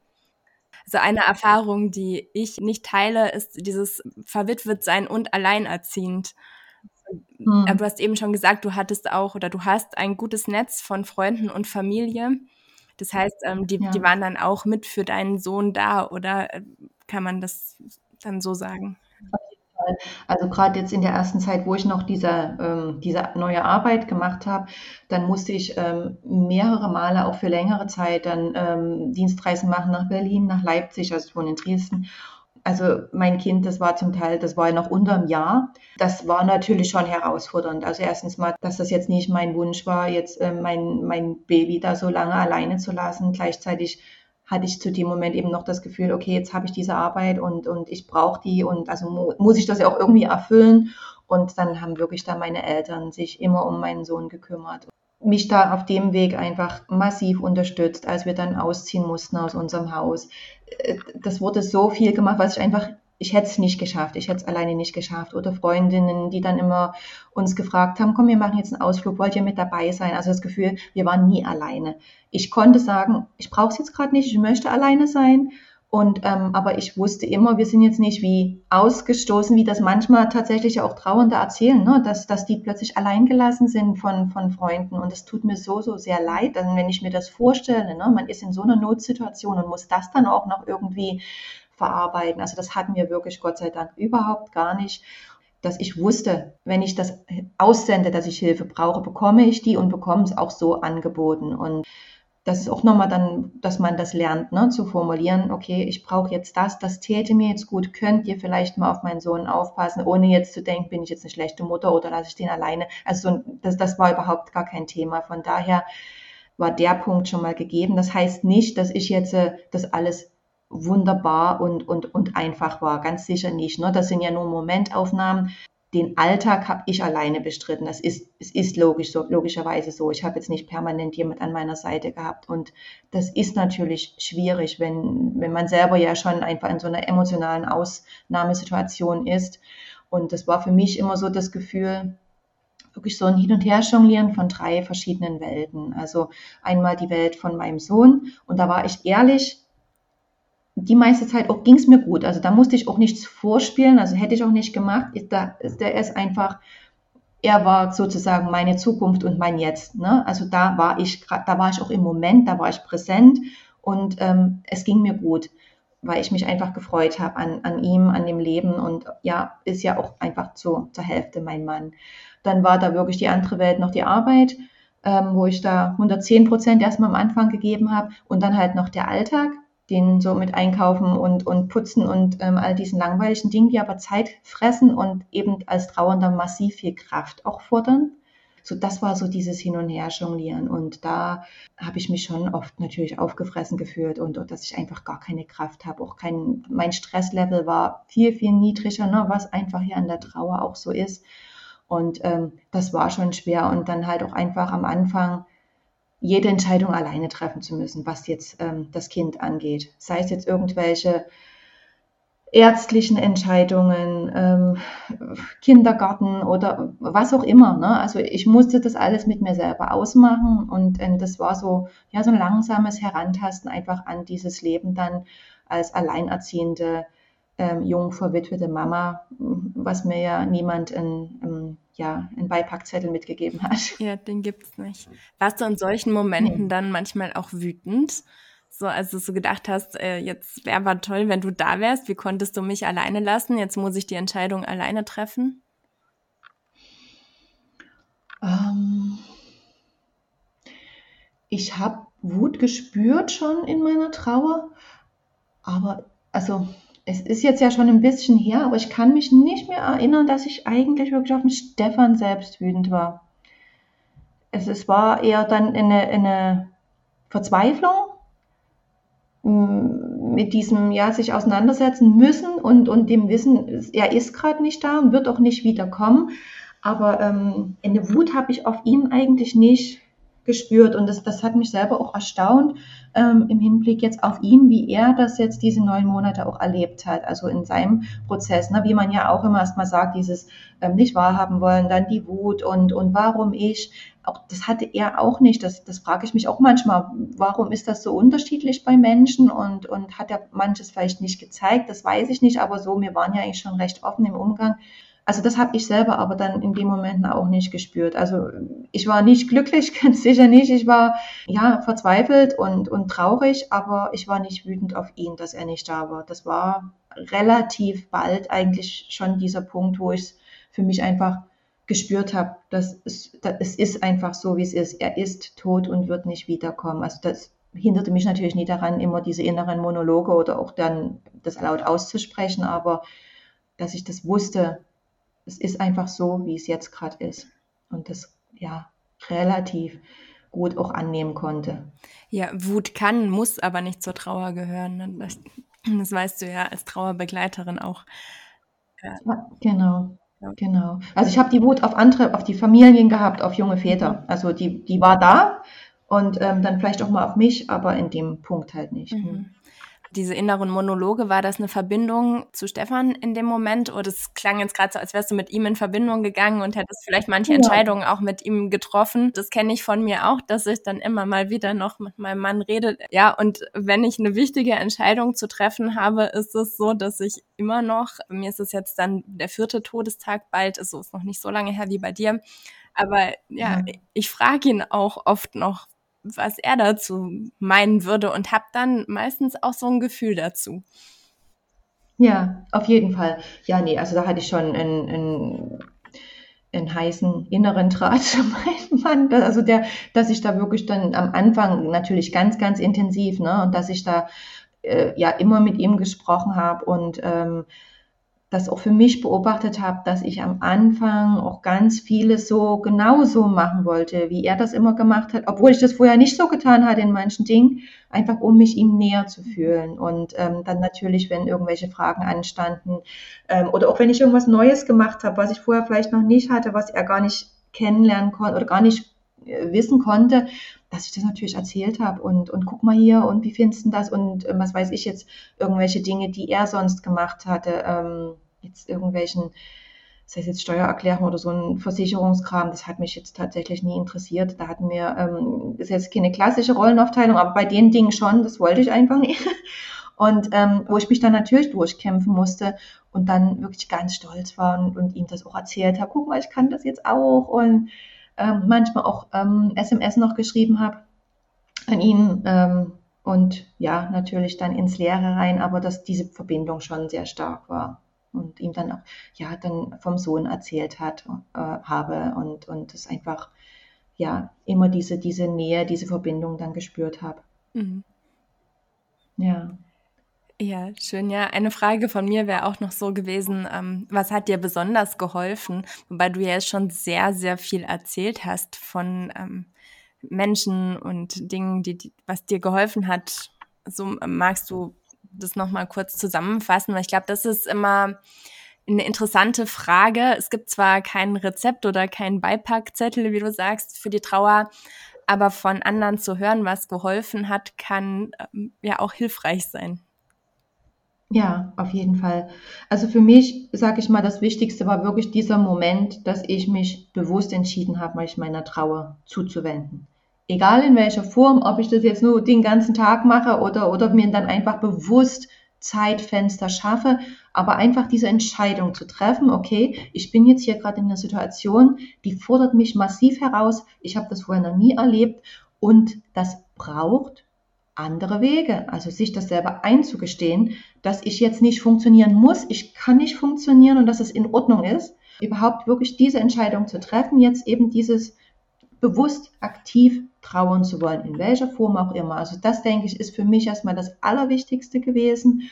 Also eine Erfahrung, die ich nicht teile, ist dieses verwitwet sein und alleinerziehend. Hm. Du hast eben schon gesagt, du hattest auch oder du hast ein gutes Netz von Freunden und Familie. Das heißt, ähm, die, ja. die waren dann auch mit für deinen Sohn da oder äh, kann man das dann so sagen? Also gerade jetzt in der ersten Zeit, wo ich noch diese, ähm, diese neue Arbeit gemacht habe, dann musste ich ähm, mehrere Male auch für längere Zeit dann ähm, Dienstreisen machen nach Berlin, nach Leipzig, also ich wohne in Dresden. Also mein Kind, das war zum Teil, das war ja noch unter einem Jahr. Das war natürlich schon herausfordernd. Also erstens mal, dass das jetzt nicht mein Wunsch war, jetzt äh, mein, mein Baby da so lange alleine zu lassen. Gleichzeitig hatte ich zu dem Moment eben noch das Gefühl, okay, jetzt habe ich diese Arbeit und, und ich brauche die und also mu muss ich das ja auch irgendwie erfüllen. Und dann haben wirklich da meine Eltern sich immer um meinen Sohn gekümmert. Mich da auf dem Weg einfach massiv unterstützt, als wir dann ausziehen mussten aus unserem Haus. Äh, das wurde so viel gemacht, was ich einfach, ich hätte es nicht geschafft, ich hätte es alleine nicht geschafft. Oder Freundinnen, die dann immer uns gefragt haben, komm, wir machen jetzt einen Ausflug, wollt ihr mit dabei sein? Also das Gefühl, wir waren nie alleine. Ich konnte sagen, ich brauche es jetzt gerade nicht, ich möchte alleine sein. Und ähm, aber ich wusste immer, wir sind jetzt nicht wie ausgestoßen, wie das manchmal tatsächlich auch Trauernde erzählen, ne? dass, dass die plötzlich alleingelassen sind von, von Freunden. Und es tut mir so, so sehr leid, also wenn ich mir das vorstelle, ne? man ist in so einer Notsituation und muss das dann auch noch irgendwie verarbeiten. Also das hatten wir wirklich Gott sei Dank überhaupt gar nicht dass ich wusste, wenn ich das aussende, dass ich Hilfe brauche, bekomme ich die und bekomme es auch so angeboten. Und das ist auch nochmal dann, dass man das lernt, ne, zu formulieren, okay, ich brauche jetzt das, das täte mir jetzt gut, könnt ihr vielleicht mal auf meinen Sohn aufpassen, ohne jetzt zu denken, bin ich jetzt eine schlechte Mutter oder lasse ich den alleine. Also das, das war überhaupt gar kein Thema. Von daher war der Punkt schon mal gegeben. Das heißt nicht, dass ich jetzt äh, das alles wunderbar und, und, und einfach war. Ganz sicher nicht. Ne? Das sind ja nur Momentaufnahmen den Alltag habe ich alleine bestritten. Das ist, es ist logisch so, logischerweise so. Ich habe jetzt nicht permanent jemand an meiner Seite gehabt. Und das ist natürlich schwierig, wenn, wenn man selber ja schon einfach in so einer emotionalen Ausnahmesituation ist. Und das war für mich immer so das Gefühl, wirklich so ein Hin- und Her-Jonglieren von drei verschiedenen Welten. Also einmal die Welt von meinem Sohn. Und da war ich ehrlich, die meiste Zeit auch ging es mir gut. Also da musste ich auch nichts vorspielen, also hätte ich auch nicht gemacht. Da, der ist einfach, er war sozusagen meine Zukunft und mein Jetzt. Ne? Also da war ich, da war ich auch im Moment, da war ich präsent und ähm, es ging mir gut, weil ich mich einfach gefreut habe an, an ihm, an dem Leben und ja, ist ja auch einfach zu, zur Hälfte mein Mann. Dann war da wirklich die andere Welt noch die Arbeit. Ähm, wo ich da 110 Prozent erstmal am Anfang gegeben habe und dann halt noch der Alltag, den so mit einkaufen und, und putzen und ähm, all diesen langweiligen Dingen, die aber Zeit fressen und eben als Trauernder massiv viel Kraft auch fordern. So, das war so dieses Hin und Her jonglieren. Und da habe ich mich schon oft natürlich aufgefressen gefühlt und, und dass ich einfach gar keine Kraft habe. Auch kein, mein Stresslevel war viel, viel niedriger, ne, was einfach hier an der Trauer auch so ist. Und ähm, das war schon schwer. Und dann halt auch einfach am Anfang jede Entscheidung alleine treffen zu müssen, was jetzt ähm, das Kind angeht. Sei es jetzt irgendwelche ärztlichen Entscheidungen, ähm, Kindergarten oder was auch immer. Ne? Also ich musste das alles mit mir selber ausmachen und ähm, das war so, ja, so ein langsames Herantasten einfach an dieses Leben dann als alleinerziehende, ähm, jung verwitwete Mama, was mir ja niemand in, in ja, einen Beipackzettel mitgegeben hat. Ja, den gibt's nicht. Warst du in solchen Momenten nee. dann manchmal auch wütend? So, als du so gedacht hast, äh, jetzt wäre aber toll, wenn du da wärst. Wie konntest du mich alleine lassen? Jetzt muss ich die Entscheidung alleine treffen. Ähm, ich habe Wut gespürt schon in meiner Trauer, aber also es ist jetzt ja schon ein bisschen her, aber ich kann mich nicht mehr erinnern, dass ich eigentlich wirklich auf den Stefan selbst wütend war. Es, es war eher dann eine, eine Verzweiflung mm, mit diesem, ja, sich auseinandersetzen müssen und, und dem Wissen, er ist gerade nicht da und wird auch nicht wiederkommen. Aber ähm, eine Wut habe ich auf ihn eigentlich nicht gespürt. Und das, das hat mich selber auch erstaunt ähm, im Hinblick jetzt auf ihn, wie er das jetzt diese neun Monate auch erlebt hat, also in seinem Prozess, ne, wie man ja auch immer erstmal sagt, dieses ähm, nicht wahrhaben wollen, dann die Wut und, und warum ich, auch das hatte er auch nicht, das, das frage ich mich auch manchmal, warum ist das so unterschiedlich bei Menschen? Und, und hat er manches vielleicht nicht gezeigt, das weiß ich nicht, aber so, wir waren ja eigentlich schon recht offen im Umgang also das habe ich selber aber dann in den Momenten auch nicht gespürt. Also ich war nicht glücklich, ganz sicher nicht. Ich war ja verzweifelt und, und traurig, aber ich war nicht wütend auf ihn, dass er nicht da war. Das war relativ bald eigentlich schon dieser Punkt, wo ich es für mich einfach gespürt habe, dass es, dass es ist einfach so, wie es ist. Er ist tot und wird nicht wiederkommen. Also das hinderte mich natürlich nie daran, immer diese inneren Monologe oder auch dann das laut auszusprechen, aber dass ich das wusste, es ist einfach so, wie es jetzt gerade ist. Und das ja relativ gut auch annehmen konnte. Ja, Wut kann, muss aber nicht zur Trauer gehören. Ne? Das, das weißt du ja als Trauerbegleiterin auch. Ja. genau. Ja. Genau. Also ich habe die Wut auf andere, auf die Familien gehabt, auf junge Väter. Also die, die war da und ähm, dann vielleicht auch mal auf mich, aber in dem Punkt halt nicht. Mhm. Diese inneren Monologe, war das eine Verbindung zu Stefan in dem Moment? Oder es klang jetzt gerade so, als wärst du mit ihm in Verbindung gegangen und hättest vielleicht manche ja. Entscheidungen auch mit ihm getroffen. Das kenne ich von mir auch, dass ich dann immer mal wieder noch mit meinem Mann rede. Ja, und wenn ich eine wichtige Entscheidung zu treffen habe, ist es so, dass ich immer noch, mir ist es jetzt dann der vierte Todestag bald, also ist noch nicht so lange her wie bei dir, aber ja, ja. ich frage ihn auch oft noch, was er dazu meinen würde und habe dann meistens auch so ein Gefühl dazu. Ja, auf jeden Fall. Ja, nee, also da hatte ich schon einen, einen, einen heißen inneren Draht zu meinem Mann. Also der, dass ich da wirklich dann am Anfang natürlich ganz, ganz intensiv, ne, und dass ich da äh, ja immer mit ihm gesprochen habe und ähm, das auch für mich beobachtet habe, dass ich am Anfang auch ganz vieles so genauso machen wollte, wie er das immer gemacht hat, obwohl ich das vorher nicht so getan hatte in manchen Dingen, einfach um mich ihm näher zu fühlen. Und ähm, dann natürlich, wenn irgendwelche Fragen anstanden ähm, oder auch wenn ich irgendwas Neues gemacht habe, was ich vorher vielleicht noch nicht hatte, was er gar nicht kennenlernen konnte oder gar nicht wissen konnte, dass ich das natürlich erzählt habe und, und guck mal hier und wie findest du das und äh, was weiß ich jetzt, irgendwelche Dinge, die er sonst gemacht hatte, ähm, jetzt irgendwelchen, sei es jetzt Steuererklärung oder so ein Versicherungskram, das hat mich jetzt tatsächlich nie interessiert. Da hatten wir, ähm, ist jetzt keine klassische Rollenaufteilung, aber bei den Dingen schon, das wollte ich einfach nicht. Und ähm, wo ich mich dann natürlich durchkämpfen musste und dann wirklich ganz stolz war und, und ihm das auch erzählt habe, guck mal, ich kann das jetzt auch und ähm, manchmal auch ähm, SMS noch geschrieben habe an ihn ähm, und ja, natürlich dann ins Leere rein, aber dass diese Verbindung schon sehr stark war und ihm dann auch, ja, dann vom Sohn erzählt hat, äh, habe und, und das einfach, ja, immer diese, diese Nähe, diese Verbindung dann gespürt habe. Mhm. Ja. Ja, schön. Ja, eine Frage von mir wäre auch noch so gewesen, ähm, was hat dir besonders geholfen? Wobei du ja jetzt schon sehr, sehr viel erzählt hast von ähm, Menschen und Dingen, die, die, was dir geholfen hat. So ähm, magst du das nochmal kurz zusammenfassen, weil ich glaube, das ist immer eine interessante Frage. Es gibt zwar kein Rezept oder keinen Beipackzettel, wie du sagst, für die Trauer, aber von anderen zu hören, was geholfen hat, kann ähm, ja auch hilfreich sein. Ja, auf jeden Fall. Also für mich, sage ich mal, das Wichtigste war wirklich dieser Moment, dass ich mich bewusst entschieden habe, mich meiner Trauer zuzuwenden. Egal in welcher Form, ob ich das jetzt nur den ganzen Tag mache oder, oder mir dann einfach bewusst Zeitfenster schaffe, aber einfach diese Entscheidung zu treffen, okay, ich bin jetzt hier gerade in einer Situation, die fordert mich massiv heraus, ich habe das vorher noch nie erlebt und das braucht andere Wege. Also sich das selber einzugestehen, dass ich jetzt nicht funktionieren muss, ich kann nicht funktionieren und dass es in Ordnung ist. Überhaupt wirklich diese Entscheidung zu treffen, jetzt eben dieses bewusst aktiv trauen zu wollen, in welcher Form auch immer. Also das denke ich ist für mich erstmal das Allerwichtigste gewesen.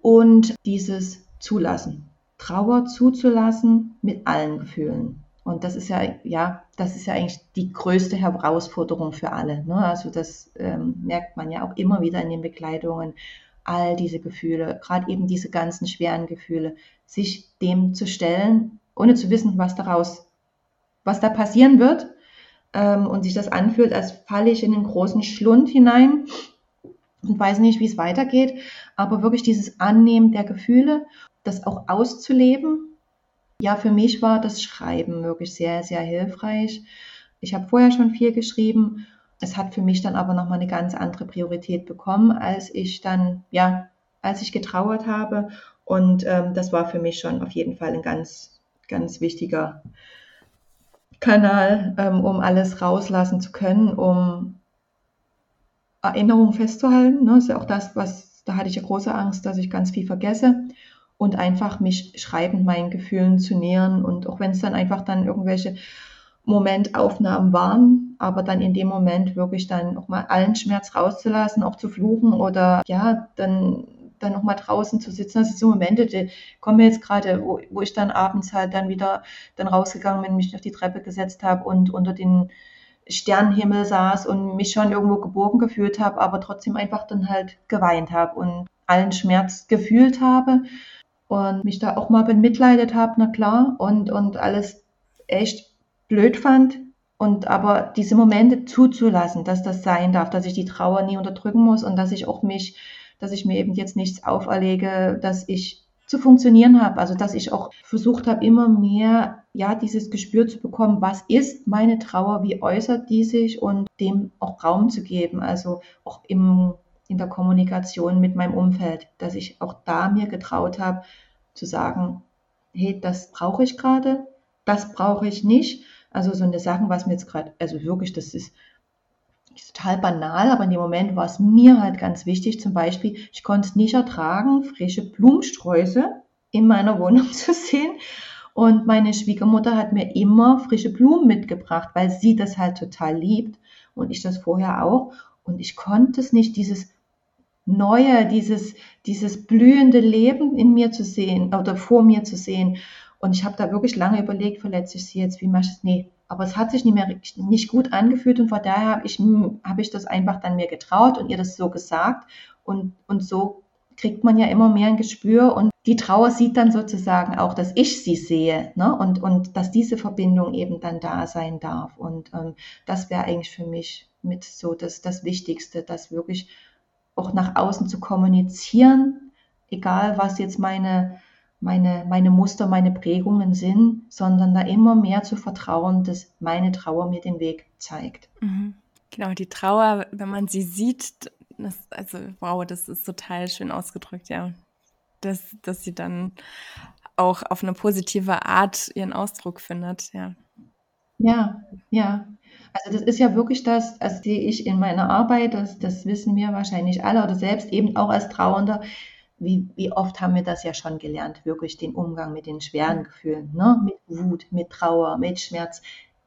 Und dieses Zulassen, Trauer zuzulassen mit allen Gefühlen. Und das ist ja, ja, das ist ja eigentlich die größte Herausforderung für alle. Ne? Also das ähm, merkt man ja auch immer wieder in den Bekleidungen. All diese Gefühle, gerade eben diese ganzen schweren Gefühle, sich dem zu stellen, ohne zu wissen, was daraus, was da passieren wird. Ähm, und sich das anfühlt, als falle ich in den großen Schlund hinein und weiß nicht, wie es weitergeht. Aber wirklich dieses Annehmen der Gefühle, das auch auszuleben, ja, für mich war das Schreiben wirklich sehr, sehr hilfreich. Ich habe vorher schon viel geschrieben. Es hat für mich dann aber nochmal eine ganz andere Priorität bekommen, als ich dann, ja, als ich getrauert habe. Und ähm, das war für mich schon auf jeden Fall ein ganz, ganz wichtiger Kanal, ähm, um alles rauslassen zu können, um Erinnerungen festzuhalten. Ne? Das ist ja auch das, was, da hatte ich ja große Angst, dass ich ganz viel vergesse und einfach mich schreibend meinen Gefühlen zu nähern und auch wenn es dann einfach dann irgendwelche Momentaufnahmen waren, aber dann in dem Moment wirklich dann auch mal allen Schmerz rauszulassen, auch zu fluchen oder ja, dann dann noch draußen zu sitzen. Das sind so Momente, die kommen jetzt gerade, wo, wo ich dann abends halt dann wieder dann rausgegangen bin, mich auf die Treppe gesetzt habe und unter den Sternenhimmel saß und mich schon irgendwo geborgen gefühlt habe, aber trotzdem einfach dann halt geweint habe und allen Schmerz gefühlt habe und mich da auch mal bemitleidet habe, na klar, und, und alles echt blöd fand. Und aber diese Momente zuzulassen, dass das sein darf, dass ich die Trauer nie unterdrücken muss und dass ich auch mich, dass ich mir eben jetzt nichts auferlege, dass ich zu funktionieren habe. Also dass ich auch versucht habe, immer mehr ja dieses Gespür zu bekommen, was ist meine Trauer, wie äußert die sich und dem auch Raum zu geben. Also auch im, in der Kommunikation mit meinem Umfeld, dass ich auch da mir getraut habe zu sagen, hey, das brauche ich gerade, das brauche ich nicht. Also so eine Sachen, was mir jetzt gerade, also wirklich, das ist, ist total banal, aber in dem Moment war es mir halt ganz wichtig. Zum Beispiel, ich konnte es nicht ertragen, frische Blumensträuße in meiner Wohnung zu sehen. Und meine Schwiegermutter hat mir immer frische Blumen mitgebracht, weil sie das halt total liebt und ich das vorher auch. Und ich konnte es nicht, dieses Neue, dieses, dieses blühende Leben in mir zu sehen oder vor mir zu sehen. Und ich habe da wirklich lange überlegt, verletze ich sie jetzt, wie mache ich es? Nee, aber es hat sich nicht mehr nicht gut angefühlt und von daher habe ich, hab ich das einfach dann mir getraut und ihr das so gesagt. Und, und so kriegt man ja immer mehr ein Gespür und die Trauer sieht dann sozusagen auch, dass ich sie sehe ne? und, und dass diese Verbindung eben dann da sein darf. Und ähm, das wäre eigentlich für mich mit so das, das Wichtigste, das wirklich auch nach außen zu kommunizieren, egal was jetzt meine, meine, meine Muster, meine Prägungen sind, sondern da immer mehr zu vertrauen, dass meine Trauer mir den Weg zeigt. Mhm. Genau, die Trauer, wenn man sie sieht, das, also wow, das ist total schön ausgedrückt, ja. Dass, dass sie dann auch auf eine positive Art ihren Ausdruck findet, ja. Ja, ja. Also das ist ja wirklich das, das sehe ich in meiner Arbeit, das, das wissen wir wahrscheinlich alle oder selbst eben auch als Trauernder, wie, wie oft haben wir das ja schon gelernt, wirklich den Umgang mit den schweren Gefühlen, ne? mit Wut, mit Trauer, mit Schmerz.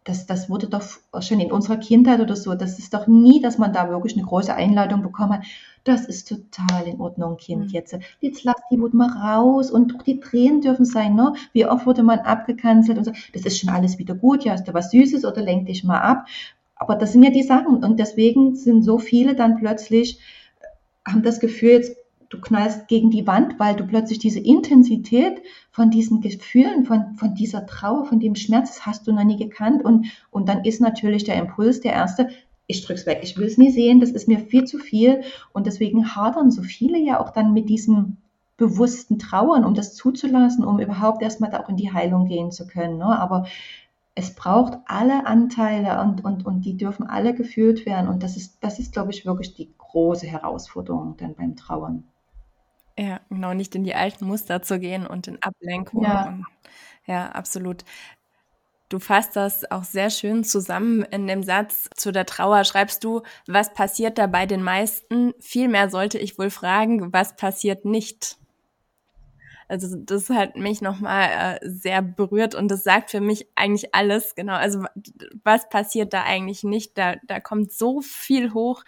Das, das wurde doch schon in unserer Kindheit oder so, das ist doch nie, dass man da wirklich eine große Einladung bekommen hat. Das ist total in Ordnung, Kind. Mhm. Jetzt, jetzt lass die Wut mal raus und doch die Tränen dürfen sein. Ne? Wie oft wurde man abgekanzelt und so, das ist schon alles wieder gut, ja, hast du was Süßes oder lenk dich mal ab. Aber das sind ja die Sachen und deswegen sind so viele dann plötzlich, haben das Gefühl, jetzt du knallst gegen die Wand, weil du plötzlich diese Intensität von diesen Gefühlen, von, von dieser Trauer, von dem Schmerz, hast du noch nie gekannt. Und, und dann ist natürlich der Impuls der erste, ich drück's weg, ich will es nie sehen, das ist mir viel zu viel. Und deswegen hadern so viele ja auch dann mit diesem bewussten Trauern, um das zuzulassen, um überhaupt erstmal da auch in die Heilung gehen zu können. Ne? Aber es braucht alle Anteile und, und, und die dürfen alle gefühlt werden. Und das ist, das ist, glaube ich, wirklich die große Herausforderung dann beim Trauern. Ja, genau, nicht in die alten Muster zu gehen und in Ablenkung. Ja, und, ja absolut. Du fasst das auch sehr schön zusammen in dem Satz zu der Trauer. Schreibst du, was passiert da bei den meisten? Vielmehr sollte ich wohl fragen, was passiert nicht? Also das hat mich nochmal äh, sehr berührt und das sagt für mich eigentlich alles. Genau, also was passiert da eigentlich nicht? Da, da kommt so viel hoch.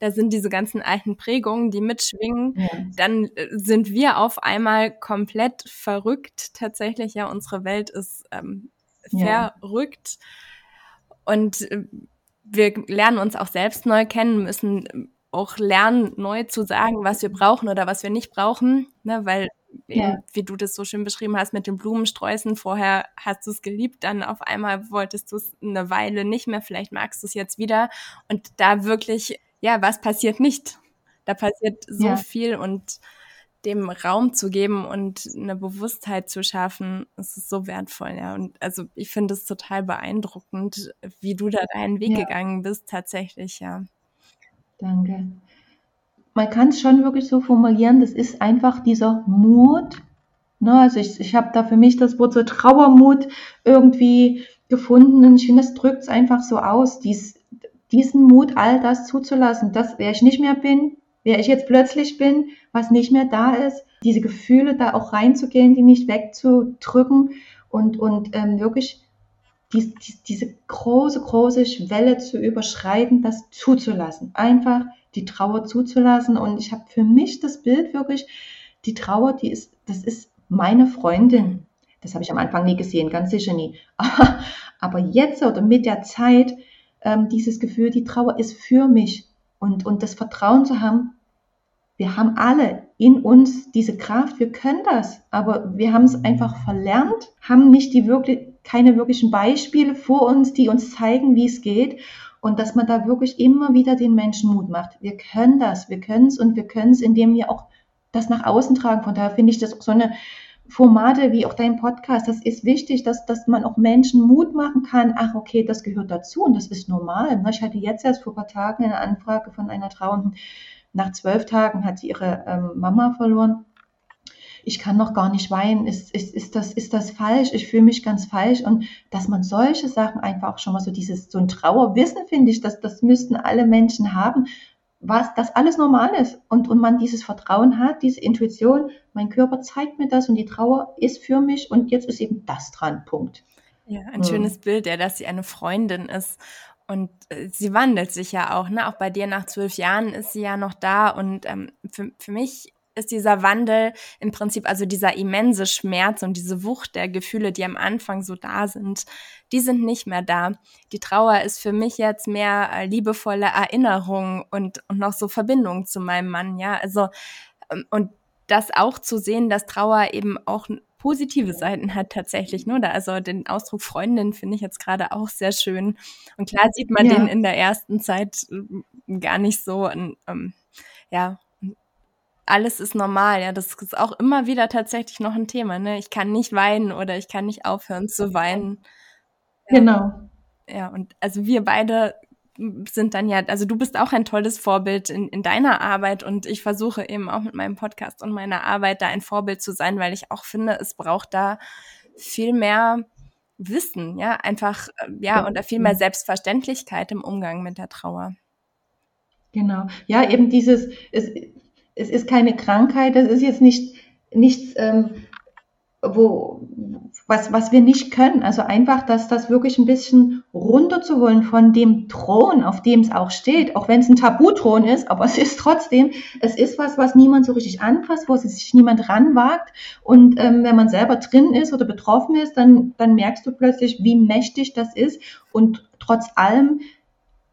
Da sind diese ganzen alten Prägungen, die mitschwingen. Ja. Dann äh, sind wir auf einmal komplett verrückt. Tatsächlich, ja, unsere Welt ist ähm, verrückt. Ja. Und äh, wir lernen uns auch selbst neu kennen, müssen auch lernen, neu zu sagen, was wir brauchen oder was wir nicht brauchen, ne, weil ja. wie du das so schön beschrieben hast mit den Blumensträußen. Vorher hast du es geliebt, dann auf einmal wolltest du es eine Weile nicht mehr, vielleicht magst du es jetzt wieder. Und da wirklich, ja, was passiert nicht? Da passiert so ja. viel und dem Raum zu geben und eine Bewusstheit zu schaffen, das ist so wertvoll, ja. Und also ich finde es total beeindruckend, wie du da deinen Weg ja. gegangen bist, tatsächlich, ja. Danke man kann es schon wirklich so formulieren, das ist einfach dieser Mut. Ne? Also ich, ich habe da für mich das Wort so Trauermut irgendwie gefunden und ich finde, das drückt es einfach so aus, dies, diesen Mut, all das zuzulassen, dass wer ich nicht mehr bin, wer ich jetzt plötzlich bin, was nicht mehr da ist, diese Gefühle da auch reinzugehen, die nicht wegzudrücken und, und ähm, wirklich dies, dies, diese große, große Schwelle zu überschreiten, das zuzulassen. Einfach die Trauer zuzulassen. Und ich habe für mich das Bild wirklich, die Trauer, die ist, das ist meine Freundin. Das habe ich am Anfang nie gesehen, ganz sicher nie. Aber jetzt oder mit der Zeit, ähm, dieses Gefühl, die Trauer ist für mich. Und, und das Vertrauen zu haben, wir haben alle in uns diese Kraft, wir können das, aber wir haben es einfach verlernt, haben nicht die wirklich, keine wirklichen Beispiele vor uns, die uns zeigen, wie es geht. Und dass man da wirklich immer wieder den Menschen Mut macht. Wir können das, wir können es und wir können es, indem wir auch das nach außen tragen. Von daher finde ich das auch so eine Formate wie auch dein Podcast, das ist wichtig, dass, dass man auch Menschen Mut machen kann. Ach, okay, das gehört dazu und das ist normal. Ich hatte jetzt erst vor ein paar Tagen eine Anfrage von einer Trauenden, nach zwölf Tagen hat sie ihre ähm, Mama verloren. Ich kann noch gar nicht weinen. Ist, ist, ist, das, ist das falsch? Ich fühle mich ganz falsch. Und dass man solche Sachen einfach auch schon mal so dieses, so ein Trauerwissen, finde ich, dass das müssten alle Menschen haben, was das alles normal ist und, und man dieses Vertrauen hat, diese Intuition, mein Körper zeigt mir das und die Trauer ist für mich und jetzt ist eben das dran, Punkt. Ja, ein hm. schönes Bild, ja, dass sie eine Freundin ist und äh, sie wandelt sich ja auch, ne? Auch bei dir nach zwölf Jahren ist sie ja noch da. Und ähm, für, für mich ist dieser Wandel im Prinzip, also dieser immense Schmerz und diese Wucht der Gefühle, die am Anfang so da sind, die sind nicht mehr da. Die Trauer ist für mich jetzt mehr äh, liebevolle Erinnerung und, und noch so Verbindung zu meinem Mann, ja. Also, ähm, und das auch zu sehen, dass Trauer eben auch positive Seiten hat tatsächlich, ne? Also den Ausdruck Freundin finde ich jetzt gerade auch sehr schön. Und klar sieht man ja. den in der ersten Zeit äh, gar nicht so. Und, ähm, ja, alles ist normal. Ja, das ist auch immer wieder tatsächlich noch ein Thema. Ne? Ich kann nicht weinen oder ich kann nicht aufhören zu weinen. Genau. Ja, und also wir beide sind dann ja, also du bist auch ein tolles Vorbild in, in deiner Arbeit und ich versuche eben auch mit meinem Podcast und meiner Arbeit da ein Vorbild zu sein, weil ich auch finde, es braucht da viel mehr Wissen, ja, einfach, ja, und viel mehr Selbstverständlichkeit im Umgang mit der Trauer. Genau. Ja, eben dieses, es, es ist keine Krankheit, es ist jetzt nicht nichts, ähm, wo, was, was wir nicht können. Also einfach, dass das wirklich ein bisschen runterzuholen von dem Thron, auf dem es auch steht, auch wenn es ein Tabuthron ist, aber es ist trotzdem, es ist was, was niemand so richtig anfasst, wo sich niemand ranwagt. Und ähm, wenn man selber drin ist oder betroffen ist, dann, dann merkst du plötzlich, wie mächtig das ist. Und trotz allem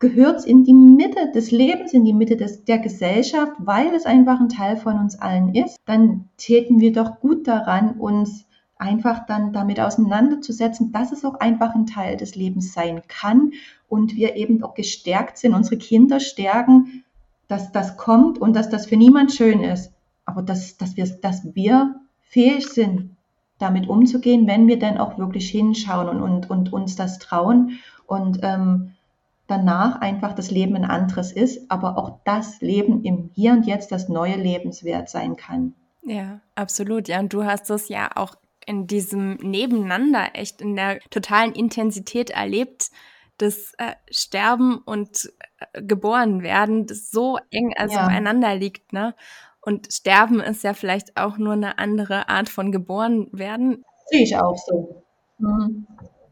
gehört es in die Mitte des Lebens, in die Mitte des, der Gesellschaft, weil es einfach ein Teil von uns allen ist, dann täten wir doch gut daran, uns einfach dann damit auseinanderzusetzen, dass es auch einfach ein Teil des Lebens sein kann und wir eben auch gestärkt sind, unsere Kinder stärken, dass das kommt und dass das für niemand schön ist, aber dass, dass, wir, dass wir fähig sind, damit umzugehen, wenn wir dann auch wirklich hinschauen und, und, und uns das trauen. Und ähm, danach einfach das Leben ein anderes ist, aber auch das Leben im Hier und Jetzt das neue Lebenswert sein kann. Ja, absolut. Ja, und du hast es ja auch in diesem Nebeneinander echt in der totalen Intensität erlebt, das äh, Sterben und äh, geboren werden, das so eng also ja. beieinander liegt, ne? Und Sterben ist ja vielleicht auch nur eine andere Art von geboren werden. Sehe ich auch so. Mhm.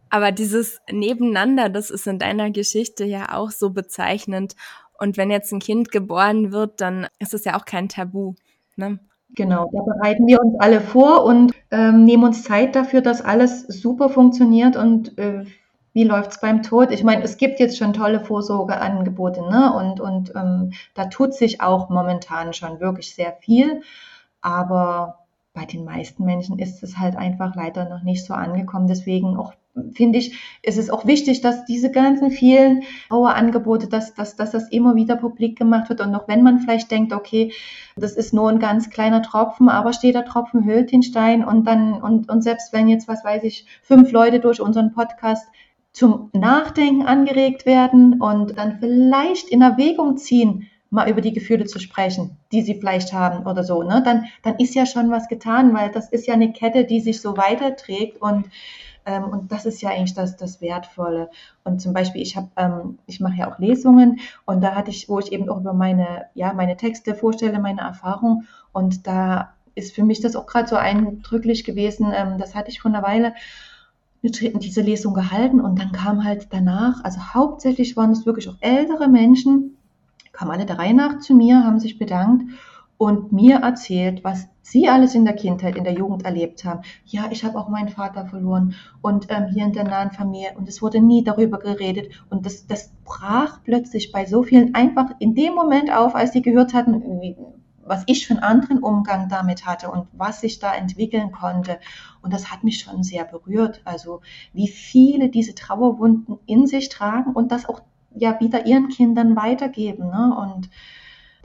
Aber dieses Nebeneinander, das ist in deiner Geschichte ja auch so bezeichnend. Und wenn jetzt ein Kind geboren wird, dann ist es ja auch kein Tabu. Ne? Genau, da bereiten wir uns alle vor und ähm, nehmen uns Zeit dafür, dass alles super funktioniert und äh, wie läuft's beim Tod? Ich meine, es gibt jetzt schon tolle Vorsorgeangebote, ne? Und, und ähm, da tut sich auch momentan schon wirklich sehr viel. Aber bei den meisten Menschen ist es halt einfach leider noch nicht so angekommen. Deswegen auch finde ich, ist es auch wichtig, dass diese ganzen vielen Trauerangebote, dass, dass, dass das immer wieder publik gemacht wird. Und auch wenn man vielleicht denkt, okay, das ist nur ein ganz kleiner Tropfen, aber steht der Tropfen hüllt den Stein und dann, und, und selbst wenn jetzt, was weiß ich, fünf Leute durch unseren Podcast zum Nachdenken angeregt werden und dann vielleicht in Erwägung ziehen, mal über die Gefühle zu sprechen, die sie vielleicht haben oder so, ne? dann, dann ist ja schon was getan, weil das ist ja eine Kette, die sich so weiterträgt und ähm, und das ist ja eigentlich das, das Wertvolle. Und zum Beispiel, ich habe, ähm, ich mache ja auch Lesungen und da hatte ich, wo ich eben auch über meine, ja, meine Texte vorstelle, meine Erfahrung. Und da ist für mich das auch gerade so eindrücklich gewesen. Ähm, das hatte ich vor einer Weile diese Lesung gehalten und dann kam halt danach, also hauptsächlich waren es wirklich auch ältere Menschen, kamen alle der Reihe nach zu mir, haben sich bedankt und mir erzählt, was sie alles in der Kindheit, in der Jugend erlebt haben. Ja, ich habe auch meinen Vater verloren und ähm, hier in der nahen Familie und es wurde nie darüber geredet und das, das brach plötzlich bei so vielen einfach in dem Moment auf, als sie gehört hatten, was ich für einen anderen Umgang damit hatte und was sich da entwickeln konnte. Und das hat mich schon sehr berührt. Also wie viele diese Trauerwunden in sich tragen und das auch ja wieder ihren Kindern weitergeben. Ne? Und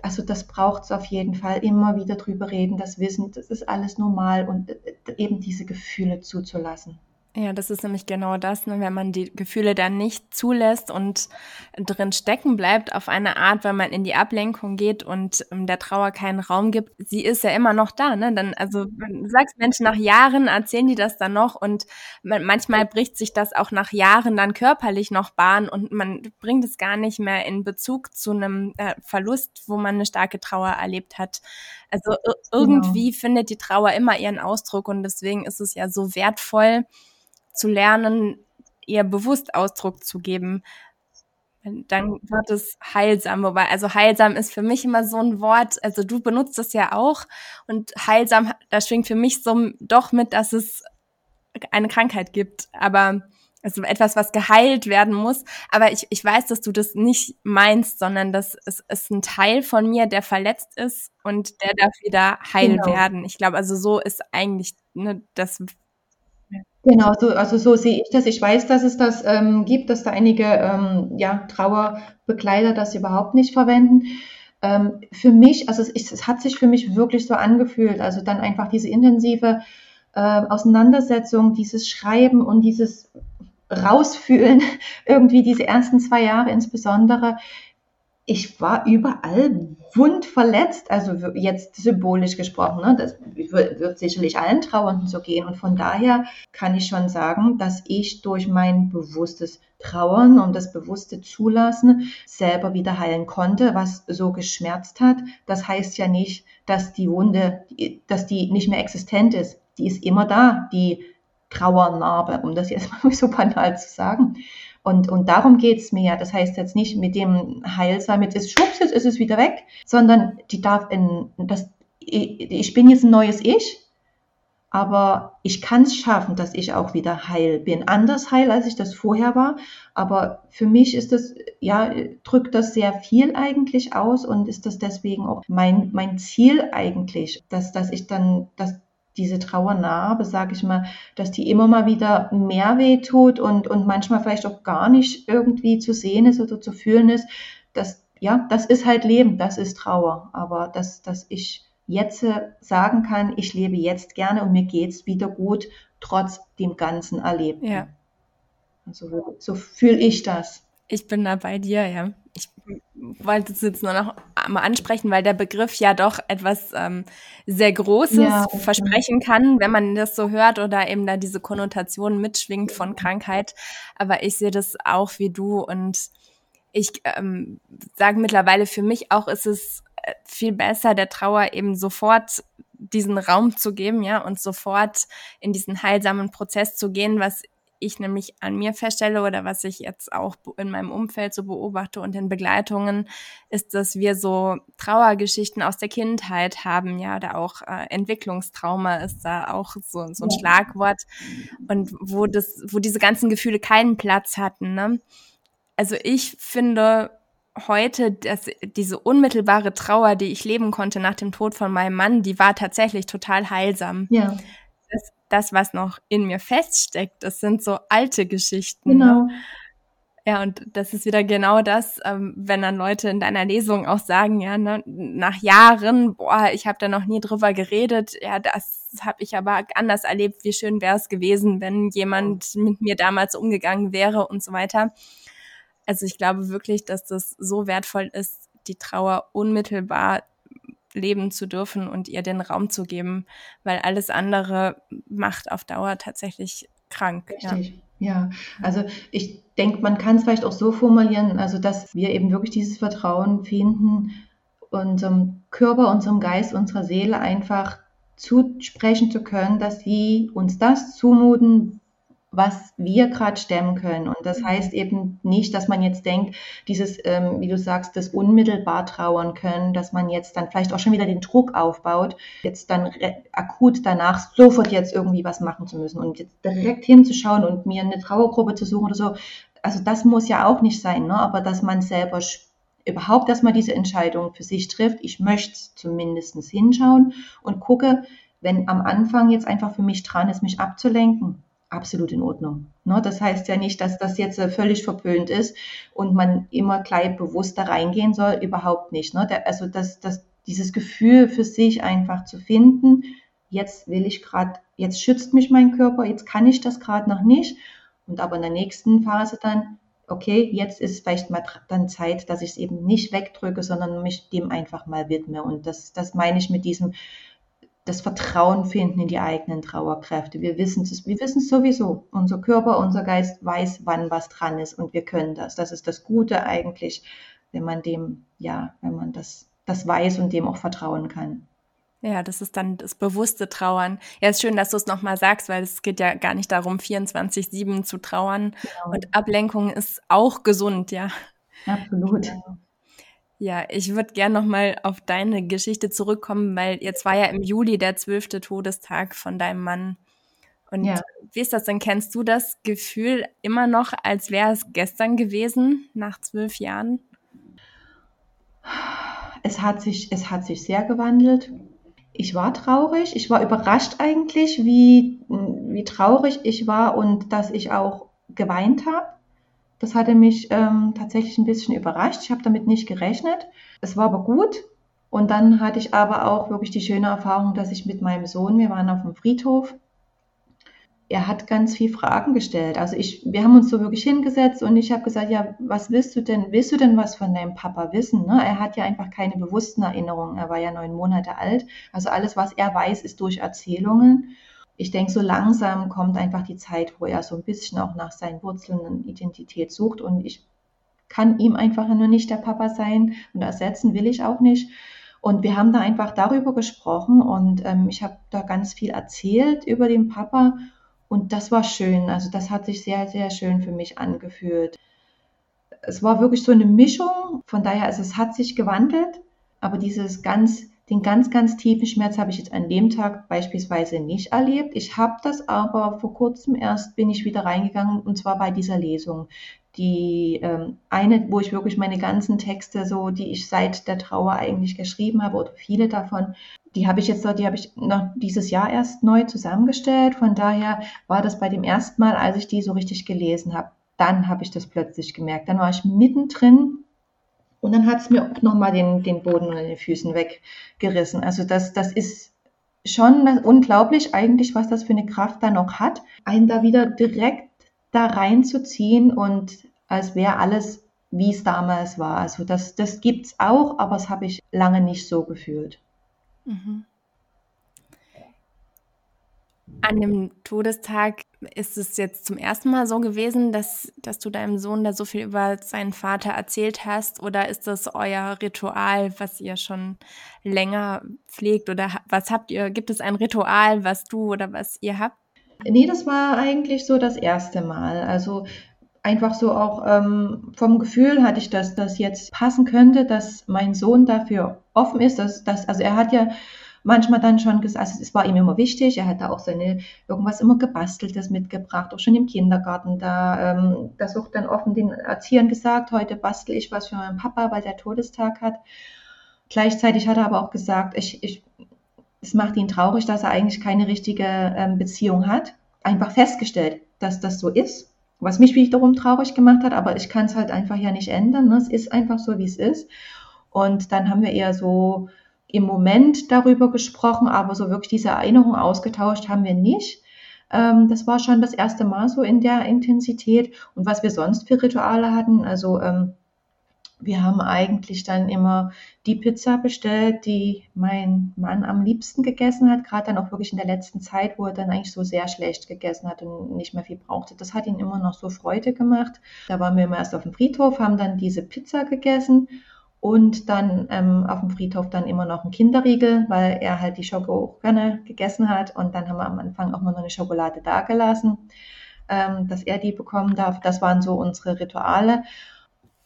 also das braucht es auf jeden Fall, immer wieder drüber reden, das Wissen, das ist alles normal und äh, eben diese Gefühle zuzulassen. Ja, das ist nämlich genau das, ne, wenn man die Gefühle dann nicht zulässt und drin stecken bleibt auf eine Art, wenn man in die Ablenkung geht und um, ähm, der Trauer keinen Raum gibt. Sie ist ja immer noch da, ne? Dann, also du sagst Menschen nach Jahren erzählen die das dann noch und man, manchmal bricht sich das auch nach Jahren dann körperlich noch Bahn und man bringt es gar nicht mehr in Bezug zu einem äh, Verlust, wo man eine starke Trauer erlebt hat. Also irgendwie genau. findet die Trauer immer ihren Ausdruck und deswegen ist es ja so wertvoll, zu lernen, ihr bewusst Ausdruck zu geben, dann wird es heilsam. Wobei, also heilsam ist für mich immer so ein Wort, also du benutzt es ja auch und heilsam, da schwingt für mich so doch mit, dass es eine Krankheit gibt, aber also etwas, was geheilt werden muss. Aber ich, ich weiß, dass du das nicht meinst, sondern dass es ist ein Teil von mir, der verletzt ist und der darf wieder heil genau. werden. Ich glaube, also so ist eigentlich ne, das Genau, so, also so sehe ich das. Ich weiß, dass es das ähm, gibt, dass da einige ähm, ja, Trauerbegleiter das überhaupt nicht verwenden. Ähm, für mich, also es, es, hat sich für mich wirklich so angefühlt. Also dann einfach diese intensive äh, Auseinandersetzung, dieses Schreiben und dieses Rausfühlen, irgendwie diese ersten zwei Jahre insbesondere, ich war überall wundverletzt, also jetzt symbolisch gesprochen. Ne? Das wird sicherlich allen Trauernden so gehen. Und von daher kann ich schon sagen, dass ich durch mein bewusstes Trauern und das bewusste Zulassen selber wieder heilen konnte, was so geschmerzt hat. Das heißt ja nicht, dass die Wunde, dass die nicht mehr existent ist. Die ist immer da, die Trauernarbe, um das jetzt mal so banal zu sagen. Und, und darum geht's mir ja. Das heißt jetzt nicht mit dem Heilsam, jetzt ist Schubs, jetzt ist es wieder weg, sondern die darf in, das, ich bin jetzt ein neues Ich, aber ich kann es schaffen, dass ich auch wieder heil bin. Anders heil, als ich das vorher war. Aber für mich ist das, ja, drückt das sehr viel eigentlich aus und ist das deswegen auch mein, mein Ziel eigentlich, dass, dass ich dann, dass diese Trauernarbe, sage ich mal, dass die immer mal wieder mehr weh tut und, und manchmal vielleicht auch gar nicht irgendwie zu sehen ist oder zu fühlen ist. Das, ja, das ist halt Leben, das ist Trauer. Aber dass, dass ich jetzt sagen kann, ich lebe jetzt gerne und mir geht's wieder gut, trotz dem ganzen Erlebten. Ja. Also so fühle ich das. Ich bin da bei dir, ja. Ich wollte es jetzt nur noch mal ansprechen, weil der Begriff ja doch etwas ähm, sehr Großes ja, okay. versprechen kann, wenn man das so hört oder eben da diese Konnotation mitschwingt von Krankheit. Aber ich sehe das auch wie du und ich ähm, sage mittlerweile für mich auch, ist es äh, viel besser, der Trauer eben sofort diesen Raum zu geben, ja, und sofort in diesen heilsamen Prozess zu gehen, was ich nämlich an mir feststelle oder was ich jetzt auch in meinem Umfeld so beobachte und in Begleitungen, ist, dass wir so Trauergeschichten aus der Kindheit haben, ja, oder auch äh, Entwicklungstrauma ist da auch so, so ein Schlagwort und wo das, wo diese ganzen Gefühle keinen Platz hatten. Ne? Also ich finde heute, dass diese unmittelbare Trauer, die ich leben konnte nach dem Tod von meinem Mann, die war tatsächlich total heilsam. Ja das, was noch in mir feststeckt, das sind so alte Geschichten. Ne? Genau. Ne? Ja, und das ist wieder genau das, ähm, wenn dann Leute in deiner Lesung auch sagen, ja, ne, nach Jahren, boah, ich habe da noch nie drüber geredet, ja, das habe ich aber anders erlebt, wie schön wäre es gewesen, wenn jemand mit mir damals umgegangen wäre und so weiter. Also ich glaube wirklich, dass das so wertvoll ist, die Trauer unmittelbar leben zu dürfen und ihr den Raum zu geben, weil alles andere macht auf Dauer tatsächlich krank. Richtig. Ja. ja. also ich denke, man kann es vielleicht auch so formulieren, also dass wir eben wirklich dieses Vertrauen finden, unserem Körper, unserem Geist, unserer Seele einfach zusprechen zu können, dass sie uns das zumuten, was wir gerade stemmen können. Und das mhm. heißt eben nicht, dass man jetzt denkt, dieses, ähm, wie du sagst, das unmittelbar trauern können, dass man jetzt dann vielleicht auch schon wieder den Druck aufbaut, jetzt dann akut danach sofort jetzt irgendwie was machen zu müssen und jetzt direkt hinzuschauen und mir eine Trauergruppe zu suchen oder so. Also das muss ja auch nicht sein, ne? aber dass man selber überhaupt erstmal diese Entscheidung für sich trifft. Ich möchte zumindest hinschauen und gucke, wenn am Anfang jetzt einfach für mich dran ist, mich abzulenken, absolut in Ordnung. Ne? Das heißt ja nicht, dass das jetzt äh, völlig verpönt ist und man immer gleich bewusst da reingehen soll, überhaupt nicht. Ne? Also das, das, dieses Gefühl für sich einfach zu finden, jetzt will ich gerade, jetzt schützt mich mein Körper, jetzt kann ich das gerade noch nicht. Und aber in der nächsten Phase dann, okay, jetzt ist vielleicht mal dann Zeit, dass ich es eben nicht wegdrücke, sondern mich dem einfach mal widme. Und das, das meine ich mit diesem das Vertrauen finden in die eigenen Trauerkräfte. Wir wissen es, wir wissen es sowieso. Unser Körper, unser Geist weiß, wann was dran ist und wir können das. Das ist das Gute eigentlich, wenn man dem, ja, wenn man das, das weiß und dem auch vertrauen kann. Ja, das ist dann das bewusste Trauern. Ja, ist schön, dass du es nochmal sagst, weil es geht ja gar nicht darum, 24-7 zu trauern. Genau. Und Ablenkung ist auch gesund, ja. Absolut. Genau. Ja, ich würde gerne nochmal auf deine Geschichte zurückkommen, weil jetzt war ja im Juli der zwölfte Todestag von deinem Mann. Und ja. wie ist das denn? Kennst du das Gefühl immer noch, als wäre es gestern gewesen, nach zwölf Jahren? Es hat sich, es hat sich sehr gewandelt. Ich war traurig. Ich war überrascht eigentlich, wie, wie traurig ich war und dass ich auch geweint habe. Das hatte mich ähm, tatsächlich ein bisschen überrascht. Ich habe damit nicht gerechnet. Es war aber gut. Und dann hatte ich aber auch wirklich die schöne Erfahrung, dass ich mit meinem Sohn, wir waren auf dem Friedhof, er hat ganz viele Fragen gestellt. Also ich, wir haben uns so wirklich hingesetzt und ich habe gesagt, ja, was willst du denn? Willst du denn was von deinem Papa wissen? Ne? Er hat ja einfach keine bewussten Erinnerungen. Er war ja neun Monate alt. Also alles, was er weiß, ist durch Erzählungen ich denke, so langsam kommt einfach die Zeit, wo er so ein bisschen auch nach seinen Wurzeln und Identität sucht. Und ich kann ihm einfach nur nicht der Papa sein und ersetzen will ich auch nicht. Und wir haben da einfach darüber gesprochen und ähm, ich habe da ganz viel erzählt über den Papa und das war schön. Also das hat sich sehr, sehr schön für mich angefühlt. Es war wirklich so eine Mischung. Von daher, also es hat sich gewandelt, aber dieses ganz den ganz, ganz tiefen Schmerz habe ich jetzt an dem Tag beispielsweise nicht erlebt. Ich habe das aber vor kurzem erst bin ich wieder reingegangen und zwar bei dieser Lesung. Die ähm, eine, wo ich wirklich meine ganzen Texte, so die ich seit der Trauer eigentlich geschrieben habe oder viele davon, die habe ich jetzt, die habe ich noch dieses Jahr erst neu zusammengestellt. Von daher war das bei dem ersten Mal, als ich die so richtig gelesen habe, dann habe ich das plötzlich gemerkt. Dann war ich mittendrin und dann hat es mir nochmal den, den Boden unter den Füßen weggerissen. Also das, das ist schon unglaublich eigentlich, was das für eine Kraft da noch hat, einen da wieder direkt da reinzuziehen und als wäre alles, wie es damals war. Also das, das gibt es auch, aber das habe ich lange nicht so gefühlt. Mhm. An dem Todestag ist es jetzt zum ersten Mal so gewesen, dass, dass du deinem Sohn da so viel über seinen Vater erzählt hast? Oder ist das euer Ritual, was ihr schon länger pflegt? Oder was habt ihr? Gibt es ein Ritual, was du oder was ihr habt? Nee, das war eigentlich so das erste Mal. Also einfach so auch ähm, vom Gefühl hatte ich, dass das jetzt passen könnte, dass mein Sohn dafür offen ist. Dass, dass, also er hat ja manchmal dann schon gesagt, also es war ihm immer wichtig, er hat da auch seine irgendwas immer gebasteltes mitgebracht, auch schon im Kindergarten. Da, ähm, das auch dann offen den Erziehern gesagt, heute bastel ich was für meinen Papa, weil der Todestag hat. Gleichzeitig hat er aber auch gesagt, ich, ich, es macht ihn traurig, dass er eigentlich keine richtige ähm, Beziehung hat. Einfach festgestellt, dass das so ist was mich wiederum traurig gemacht hat, aber ich kann es halt einfach ja nicht ändern. Ne? Es ist einfach so, wie es ist. Und dann haben wir eher so im Moment darüber gesprochen, aber so wirklich diese Erinnerung ausgetauscht haben wir nicht. Ähm, das war schon das erste Mal so in der Intensität. Und was wir sonst für Rituale hatten, also ähm, wir haben eigentlich dann immer die Pizza bestellt, die mein Mann am liebsten gegessen hat, gerade dann auch wirklich in der letzten Zeit, wo er dann eigentlich so sehr schlecht gegessen hat und nicht mehr viel brauchte. Das hat ihn immer noch so Freude gemacht. Da waren wir immer erst auf dem Friedhof, haben dann diese Pizza gegessen und dann ähm, auf dem Friedhof dann immer noch ein Kinderriegel, weil er halt die Schoko auch gerne gegessen hat. Und dann haben wir am Anfang auch mal noch eine Schokolade dagelassen, ähm, dass er die bekommen darf. Das waren so unsere Rituale.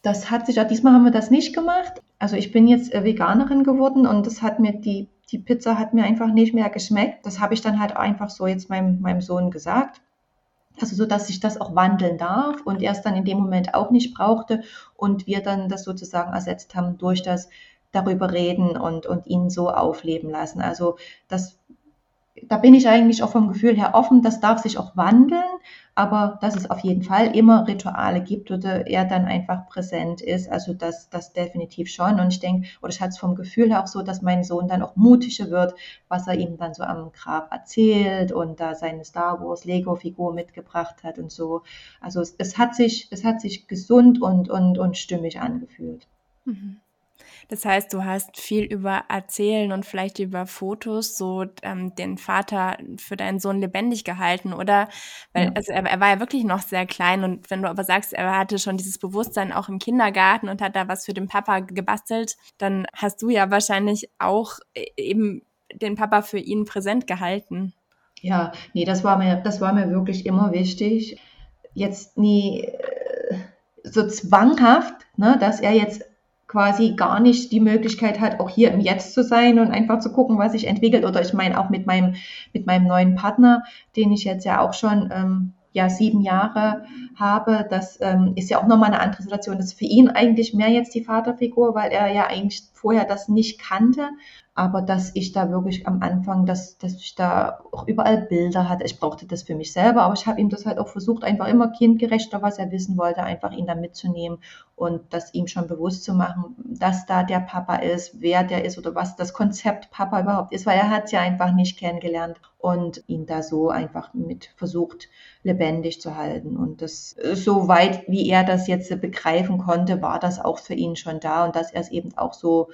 Das hat sich, auch diesmal haben wir das nicht gemacht. Also ich bin jetzt äh, Veganerin geworden und das hat mir die, die Pizza hat mir einfach nicht mehr geschmeckt. Das habe ich dann halt einfach so jetzt meinem, meinem Sohn gesagt. Also so, dass sich das auch wandeln darf und er es dann in dem Moment auch nicht brauchte und wir dann das sozusagen ersetzt haben durch das darüber reden und, und ihn so aufleben lassen. Also das da bin ich eigentlich auch vom Gefühl her offen, das darf sich auch wandeln, aber dass es auf jeden Fall immer Rituale gibt oder er dann einfach präsent ist, also das, das definitiv schon. Und ich denke, oder ich hatte es vom Gefühl her auch so, dass mein Sohn dann auch mutiger wird, was er ihm dann so am Grab erzählt und da seine Star Wars Lego-Figur mitgebracht hat und so. Also es, es, hat sich, es hat sich gesund und, und, und stimmig angefühlt. Mhm. Das heißt, du hast viel über Erzählen und vielleicht über Fotos so ähm, den Vater für deinen Sohn lebendig gehalten, oder? Weil, ja. also er, er, war ja wirklich noch sehr klein und wenn du aber sagst, er hatte schon dieses Bewusstsein auch im Kindergarten und hat da was für den Papa gebastelt, dann hast du ja wahrscheinlich auch äh, eben den Papa für ihn präsent gehalten. Ja, nee, das war mir, das war mir wirklich immer wichtig. Jetzt nie äh, so zwanghaft, ne, dass er jetzt quasi gar nicht die Möglichkeit hat, auch hier im Jetzt zu sein und einfach zu gucken, was sich entwickelt. Oder ich meine auch mit meinem, mit meinem neuen Partner, den ich jetzt ja auch schon ähm, ja, sieben Jahre habe, das ähm, ist ja auch nochmal eine andere Situation. Das ist für ihn eigentlich mehr jetzt die Vaterfigur, weil er ja eigentlich vorher das nicht kannte aber dass ich da wirklich am Anfang, dass, dass ich da auch überall Bilder hatte. Ich brauchte das für mich selber, aber ich habe ihm das halt auch versucht, einfach immer kindgerechter, was er wissen wollte, einfach ihn da mitzunehmen und das ihm schon bewusst zu machen, dass da der Papa ist, wer der ist oder was das Konzept Papa überhaupt ist, weil er hat es ja einfach nicht kennengelernt und ihn da so einfach mit versucht, lebendig zu halten. Und das, so weit, wie er das jetzt begreifen konnte, war das auch für ihn schon da und dass er es eben auch so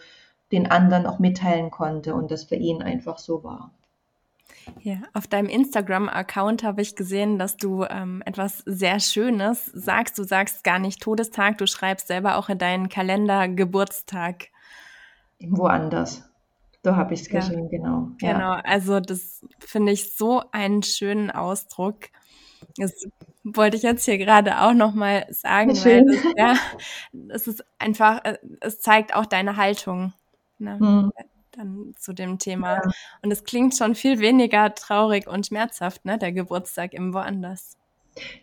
den anderen auch mitteilen konnte und das für ihn einfach so war. Ja, auf deinem Instagram-Account habe ich gesehen, dass du ähm, etwas sehr Schönes sagst. Du sagst gar nicht Todestag, du schreibst selber auch in deinen Kalender Geburtstag. Woanders. So habe ich es geschrieben, ja. genau. Genau, also das finde ich so einen schönen Ausdruck. Das wollte ich jetzt hier gerade auch nochmal sagen, weil das, ja, es ist einfach, äh, es zeigt auch deine Haltung ne? Hm. Dann zu dem Thema. Ja. Und es klingt schon viel weniger traurig und schmerzhaft, ne? Der Geburtstag im Woanders.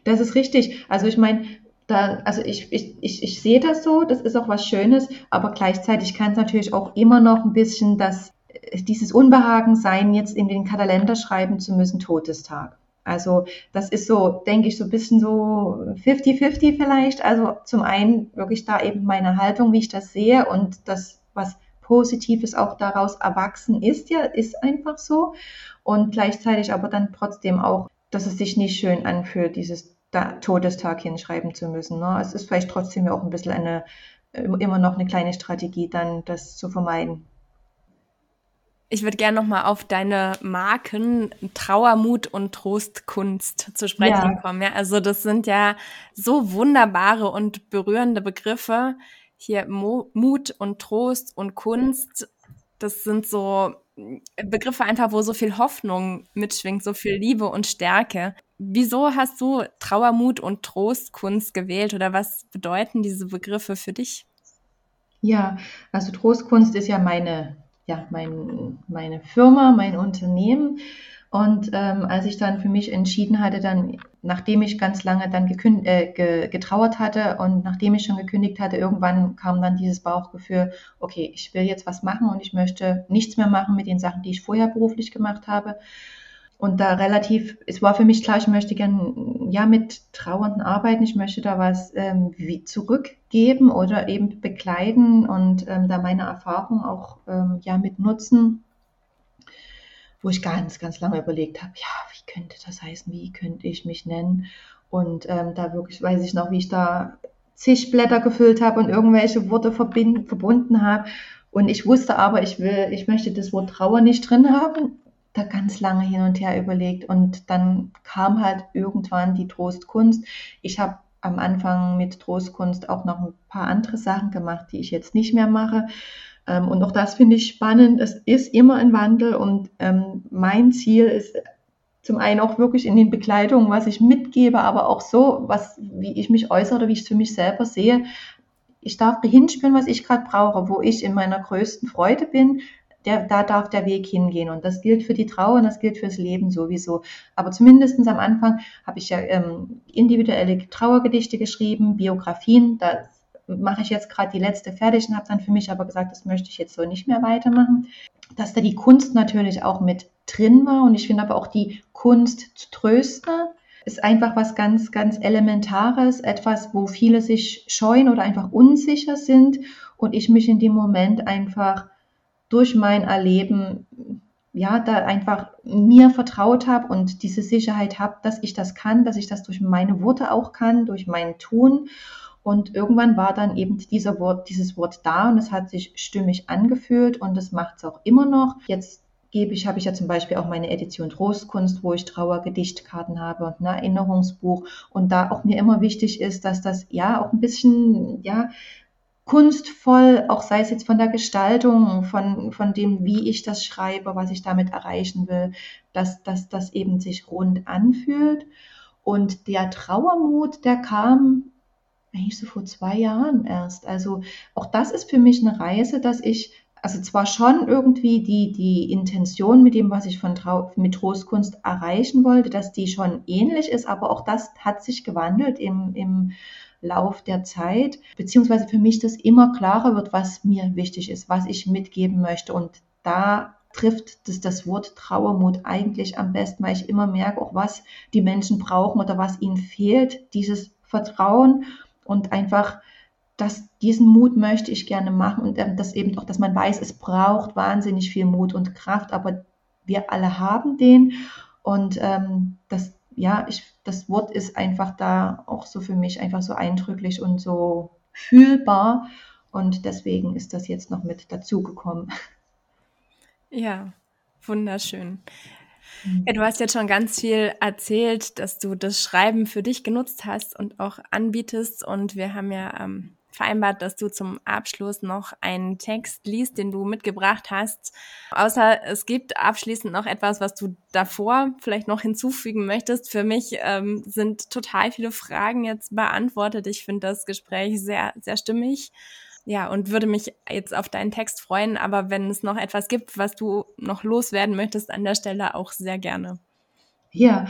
Das ist richtig. Also ich meine, da, also ich, ich, ich, ich sehe das so, das ist auch was Schönes, aber gleichzeitig kann es natürlich auch immer noch ein bisschen das, dieses Unbehagen sein, jetzt in den Kalender schreiben zu müssen, Todestag. Also das ist so, denke ich, so ein bisschen so 50-50 vielleicht. Also zum einen wirklich da eben meine Haltung, wie ich das sehe und das, was Positives auch daraus erwachsen ist ja, ist einfach so. Und gleichzeitig aber dann trotzdem auch, dass es sich nicht schön anfühlt, dieses Todestag hinschreiben zu müssen. Ne? Es ist vielleicht trotzdem auch ein bisschen eine, immer noch eine kleine Strategie, dann das zu vermeiden. Ich würde gerne nochmal auf deine Marken Trauermut und Trostkunst zu sprechen ja. kommen. Ja, also das sind ja so wunderbare und berührende Begriffe hier Mo Mut und Trost und Kunst, das sind so Begriffe einfach, wo so viel Hoffnung mitschwingt, so viel Liebe und Stärke. Wieso hast du Trauermut und Trostkunst gewählt oder was bedeuten diese Begriffe für dich? Ja, also Trostkunst ist ja meine, ja, mein, meine Firma, mein Unternehmen. Und ähm, als ich dann für mich entschieden hatte, dann, nachdem ich ganz lange dann äh, ge getrauert hatte und nachdem ich schon gekündigt hatte, irgendwann kam dann dieses Bauchgefühl, okay, ich will jetzt was machen und ich möchte nichts mehr machen mit den Sachen, die ich vorher beruflich gemacht habe. Und da relativ, es war für mich klar, ich möchte gern ja mit Trauernden arbeiten, ich möchte da was ähm, wie zurückgeben oder eben begleiten und ähm, da meine Erfahrung auch ähm, ja mit nutzen wo ich ganz, ganz lange überlegt habe, ja, wie könnte das heißen, wie könnte ich mich nennen? Und ähm, da wirklich weiß ich noch, wie ich da zig Blätter gefüllt habe und irgendwelche Worte verbind, verbunden habe. Und ich wusste aber, ich will, ich möchte das Wort Trauer nicht drin haben. Da ganz lange hin und her überlegt und dann kam halt irgendwann die Trostkunst. Ich habe am Anfang mit Trostkunst auch noch ein paar andere Sachen gemacht, die ich jetzt nicht mehr mache. Ähm, und auch das finde ich spannend. Es ist immer ein Wandel und ähm, mein Ziel ist zum einen auch wirklich in den Begleitungen, was ich mitgebe, aber auch so, was, wie ich mich äußere, oder wie ich es für mich selber sehe. Ich darf hinspüren, was ich gerade brauche, wo ich in meiner größten Freude bin, der, da darf der Weg hingehen. Und das gilt für die Trauer und das gilt fürs Leben sowieso. Aber zumindestens am Anfang habe ich ja ähm, individuelle Trauergedichte geschrieben, Biografien. Da mache ich jetzt gerade die letzte fertig und habe dann für mich aber gesagt, das möchte ich jetzt so nicht mehr weitermachen. Dass da die Kunst natürlich auch mit drin war und ich finde aber auch die Kunst zu trösten ist einfach was ganz, ganz Elementares, etwas, wo viele sich scheuen oder einfach unsicher sind und ich mich in dem Moment einfach durch mein Erleben ja, da einfach mir vertraut habe und diese Sicherheit habe, dass ich das kann, dass ich das durch meine Worte auch kann, durch mein Tun. Und irgendwann war dann eben dieser Wort, dieses Wort da und es hat sich stimmig angefühlt und das macht es auch immer noch. Jetzt gebe ich, habe ich ja zum Beispiel auch meine Edition Trostkunst, wo ich Trauergedichtkarten habe und ein Erinnerungsbuch und da auch mir immer wichtig ist, dass das ja auch ein bisschen, ja, kunstvoll, auch sei es jetzt von der Gestaltung, von, von dem, wie ich das schreibe, was ich damit erreichen will, dass, dass das eben sich rund anfühlt. Und der Trauermut, der kam eigentlich so vor zwei Jahren erst. Also auch das ist für mich eine Reise, dass ich, also zwar schon irgendwie die, die Intention mit dem, was ich von Trau mit Trostkunst erreichen wollte, dass die schon ähnlich ist, aber auch das hat sich gewandelt im, im Lauf der Zeit, beziehungsweise für mich das immer klarer wird, was mir wichtig ist, was ich mitgeben möchte. Und da trifft das, das Wort Trauermut eigentlich am besten, weil ich immer merke, auch was die Menschen brauchen oder was ihnen fehlt, dieses Vertrauen und einfach, dass diesen Mut möchte ich gerne machen und ähm, das eben auch, dass man weiß, es braucht wahnsinnig viel Mut und Kraft, aber wir alle haben den und ähm, das ja, ich, das Wort ist einfach da auch so für mich einfach so eindrücklich und so fühlbar. Und deswegen ist das jetzt noch mit dazugekommen. Ja, wunderschön. Mhm. Ja, du hast jetzt schon ganz viel erzählt, dass du das Schreiben für dich genutzt hast und auch anbietest. Und wir haben ja ähm, vereinbart, dass du zum Abschluss noch einen Text liest, den du mitgebracht hast. Außer es gibt abschließend noch etwas, was du davor vielleicht noch hinzufügen möchtest. Für mich ähm, sind total viele Fragen jetzt beantwortet. Ich finde das Gespräch sehr, sehr stimmig. Ja, und würde mich jetzt auf deinen Text freuen. Aber wenn es noch etwas gibt, was du noch loswerden möchtest an der Stelle, auch sehr gerne. Ja,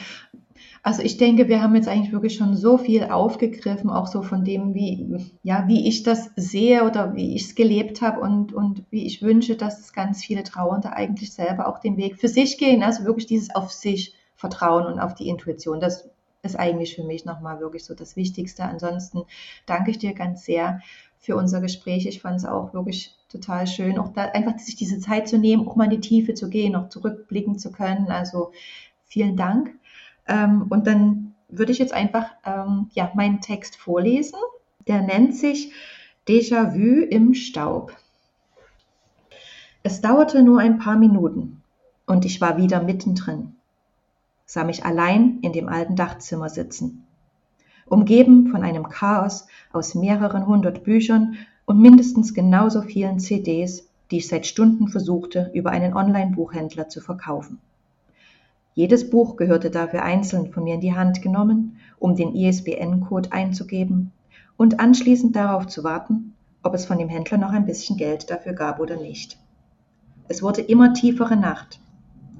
also ich denke, wir haben jetzt eigentlich wirklich schon so viel aufgegriffen, auch so von dem, wie, ja, wie ich das sehe oder wie ich es gelebt habe und, und wie ich wünsche, dass ganz viele Trauernde eigentlich selber auch den Weg für sich gehen. Also wirklich dieses auf sich vertrauen und auf die Intuition. Das ist eigentlich für mich nochmal wirklich so das Wichtigste. Ansonsten danke ich dir ganz sehr für unser Gespräch. Ich fand es auch wirklich total schön, auch da einfach sich diese Zeit zu nehmen, auch mal in die Tiefe zu gehen, auch zurückblicken zu können. Also vielen Dank. Ähm, und dann würde ich jetzt einfach ähm, ja, meinen Text vorlesen. Der nennt sich Déjà-vu im Staub. Es dauerte nur ein paar Minuten und ich war wieder mittendrin, sah mich allein in dem alten Dachzimmer sitzen, umgeben von einem Chaos aus mehreren hundert Büchern und mindestens genauso vielen CDs, die ich seit Stunden versuchte, über einen Online-Buchhändler zu verkaufen. Jedes Buch gehörte dafür einzeln von mir in die Hand genommen, um den ISBN-Code einzugeben und anschließend darauf zu warten, ob es von dem Händler noch ein bisschen Geld dafür gab oder nicht. Es wurde immer tiefere Nacht.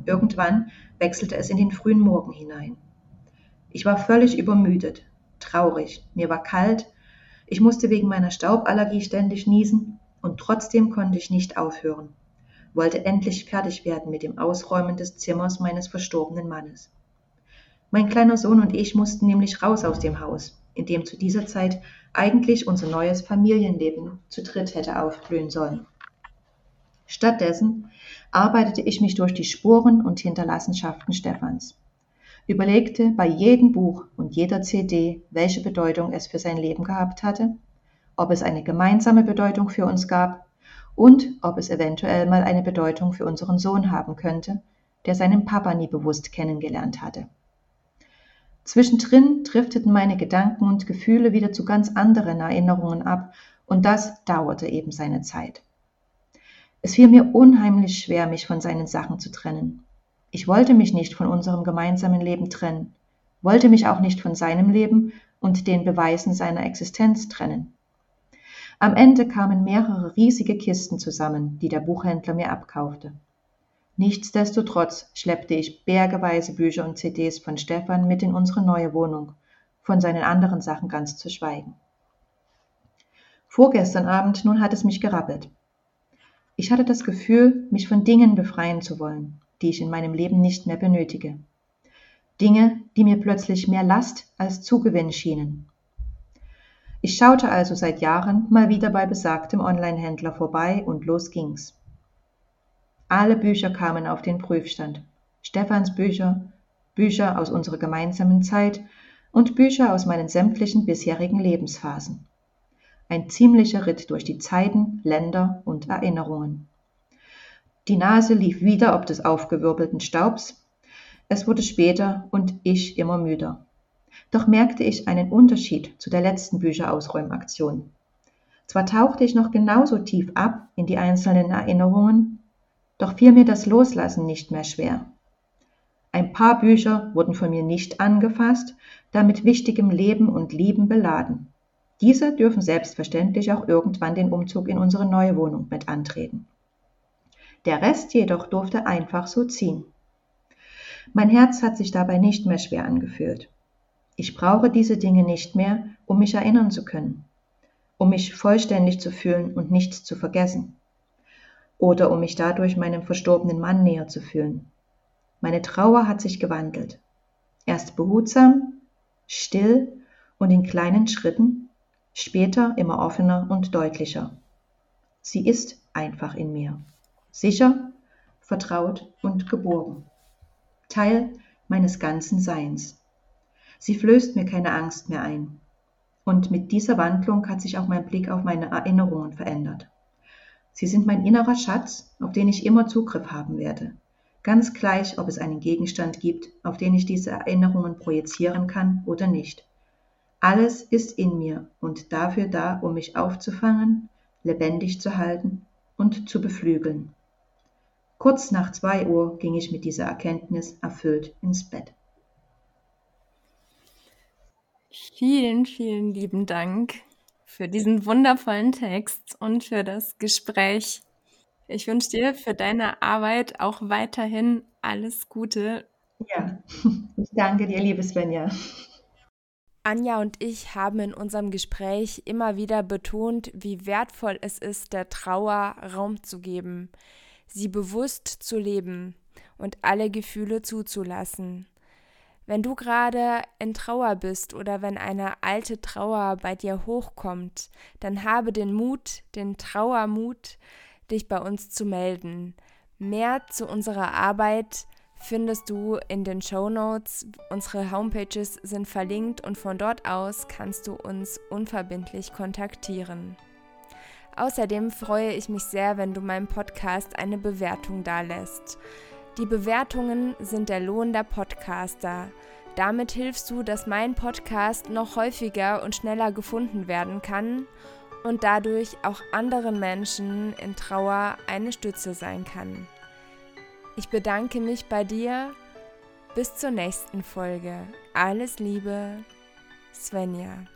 Irgendwann wechselte es in den frühen Morgen hinein. Ich war völlig übermüdet, traurig, mir war kalt, ich musste wegen meiner Stauballergie ständig niesen und trotzdem konnte ich nicht aufhören wollte endlich fertig werden mit dem Ausräumen des Zimmers meines verstorbenen Mannes. Mein kleiner Sohn und ich mussten nämlich raus aus dem Haus, in dem zu dieser Zeit eigentlich unser neues Familienleben zu dritt hätte aufblühen sollen. Stattdessen arbeitete ich mich durch die Spuren und Hinterlassenschaften Stephans, überlegte bei jedem Buch und jeder CD, welche Bedeutung es für sein Leben gehabt hatte, ob es eine gemeinsame Bedeutung für uns gab und ob es eventuell mal eine Bedeutung für unseren Sohn haben könnte, der seinen Papa nie bewusst kennengelernt hatte. Zwischendrin drifteten meine Gedanken und Gefühle wieder zu ganz anderen Erinnerungen ab, und das dauerte eben seine Zeit. Es fiel mir unheimlich schwer, mich von seinen Sachen zu trennen. Ich wollte mich nicht von unserem gemeinsamen Leben trennen, wollte mich auch nicht von seinem Leben und den Beweisen seiner Existenz trennen. Am Ende kamen mehrere riesige Kisten zusammen, die der Buchhändler mir abkaufte. Nichtsdestotrotz schleppte ich bergeweise Bücher und CDs von Stefan mit in unsere neue Wohnung, von seinen anderen Sachen ganz zu schweigen. Vorgestern Abend nun hat es mich gerappelt. Ich hatte das Gefühl, mich von Dingen befreien zu wollen, die ich in meinem Leben nicht mehr benötige. Dinge, die mir plötzlich mehr Last als Zugewinn schienen. Ich schaute also seit Jahren mal wieder bei besagtem Online-Händler vorbei und los ging's. Alle Bücher kamen auf den Prüfstand. Stephans Bücher, Bücher aus unserer gemeinsamen Zeit und Bücher aus meinen sämtlichen bisherigen Lebensphasen. Ein ziemlicher Ritt durch die Zeiten, Länder und Erinnerungen. Die Nase lief wieder ob des aufgewirbelten Staubs, es wurde später und ich immer müder. Doch merkte ich einen Unterschied zu der letzten Bücherausräumaktion. Zwar tauchte ich noch genauso tief ab in die einzelnen Erinnerungen, doch fiel mir das Loslassen nicht mehr schwer. Ein paar Bücher wurden von mir nicht angefasst, da mit wichtigem Leben und Lieben beladen. Diese dürfen selbstverständlich auch irgendwann den Umzug in unsere neue Wohnung mit antreten. Der Rest jedoch durfte einfach so ziehen. Mein Herz hat sich dabei nicht mehr schwer angefühlt. Ich brauche diese Dinge nicht mehr, um mich erinnern zu können, um mich vollständig zu fühlen und nichts zu vergessen, oder um mich dadurch meinem verstorbenen Mann näher zu fühlen. Meine Trauer hat sich gewandelt. Erst behutsam, still und in kleinen Schritten, später immer offener und deutlicher. Sie ist einfach in mir, sicher, vertraut und geborgen. Teil meines ganzen Seins. Sie flößt mir keine Angst mehr ein. Und mit dieser Wandlung hat sich auch mein Blick auf meine Erinnerungen verändert. Sie sind mein innerer Schatz, auf den ich immer Zugriff haben werde. Ganz gleich, ob es einen Gegenstand gibt, auf den ich diese Erinnerungen projizieren kann oder nicht. Alles ist in mir und dafür da, um mich aufzufangen, lebendig zu halten und zu beflügeln. Kurz nach zwei Uhr ging ich mit dieser Erkenntnis erfüllt ins Bett. Vielen, vielen lieben Dank für diesen wundervollen Text und für das Gespräch. Ich wünsche dir für deine Arbeit auch weiterhin alles Gute. Ja, ich danke dir, liebe Svenja. Anja und ich haben in unserem Gespräch immer wieder betont, wie wertvoll es ist, der Trauer Raum zu geben sie bewusst zu leben und alle Gefühle zuzulassen. Wenn du gerade in Trauer bist oder wenn eine alte Trauer bei dir hochkommt, dann habe den Mut, den Trauermut, dich bei uns zu melden. Mehr zu unserer Arbeit findest du in den Show Notes. Unsere Homepages sind verlinkt und von dort aus kannst du uns unverbindlich kontaktieren. Außerdem freue ich mich sehr, wenn du meinem Podcast eine Bewertung dalässt. Die Bewertungen sind der Lohn der Podcaster. Damit hilfst du, dass mein Podcast noch häufiger und schneller gefunden werden kann und dadurch auch anderen Menschen in Trauer eine Stütze sein kann. Ich bedanke mich bei dir. Bis zur nächsten Folge. Alles Liebe, Svenja.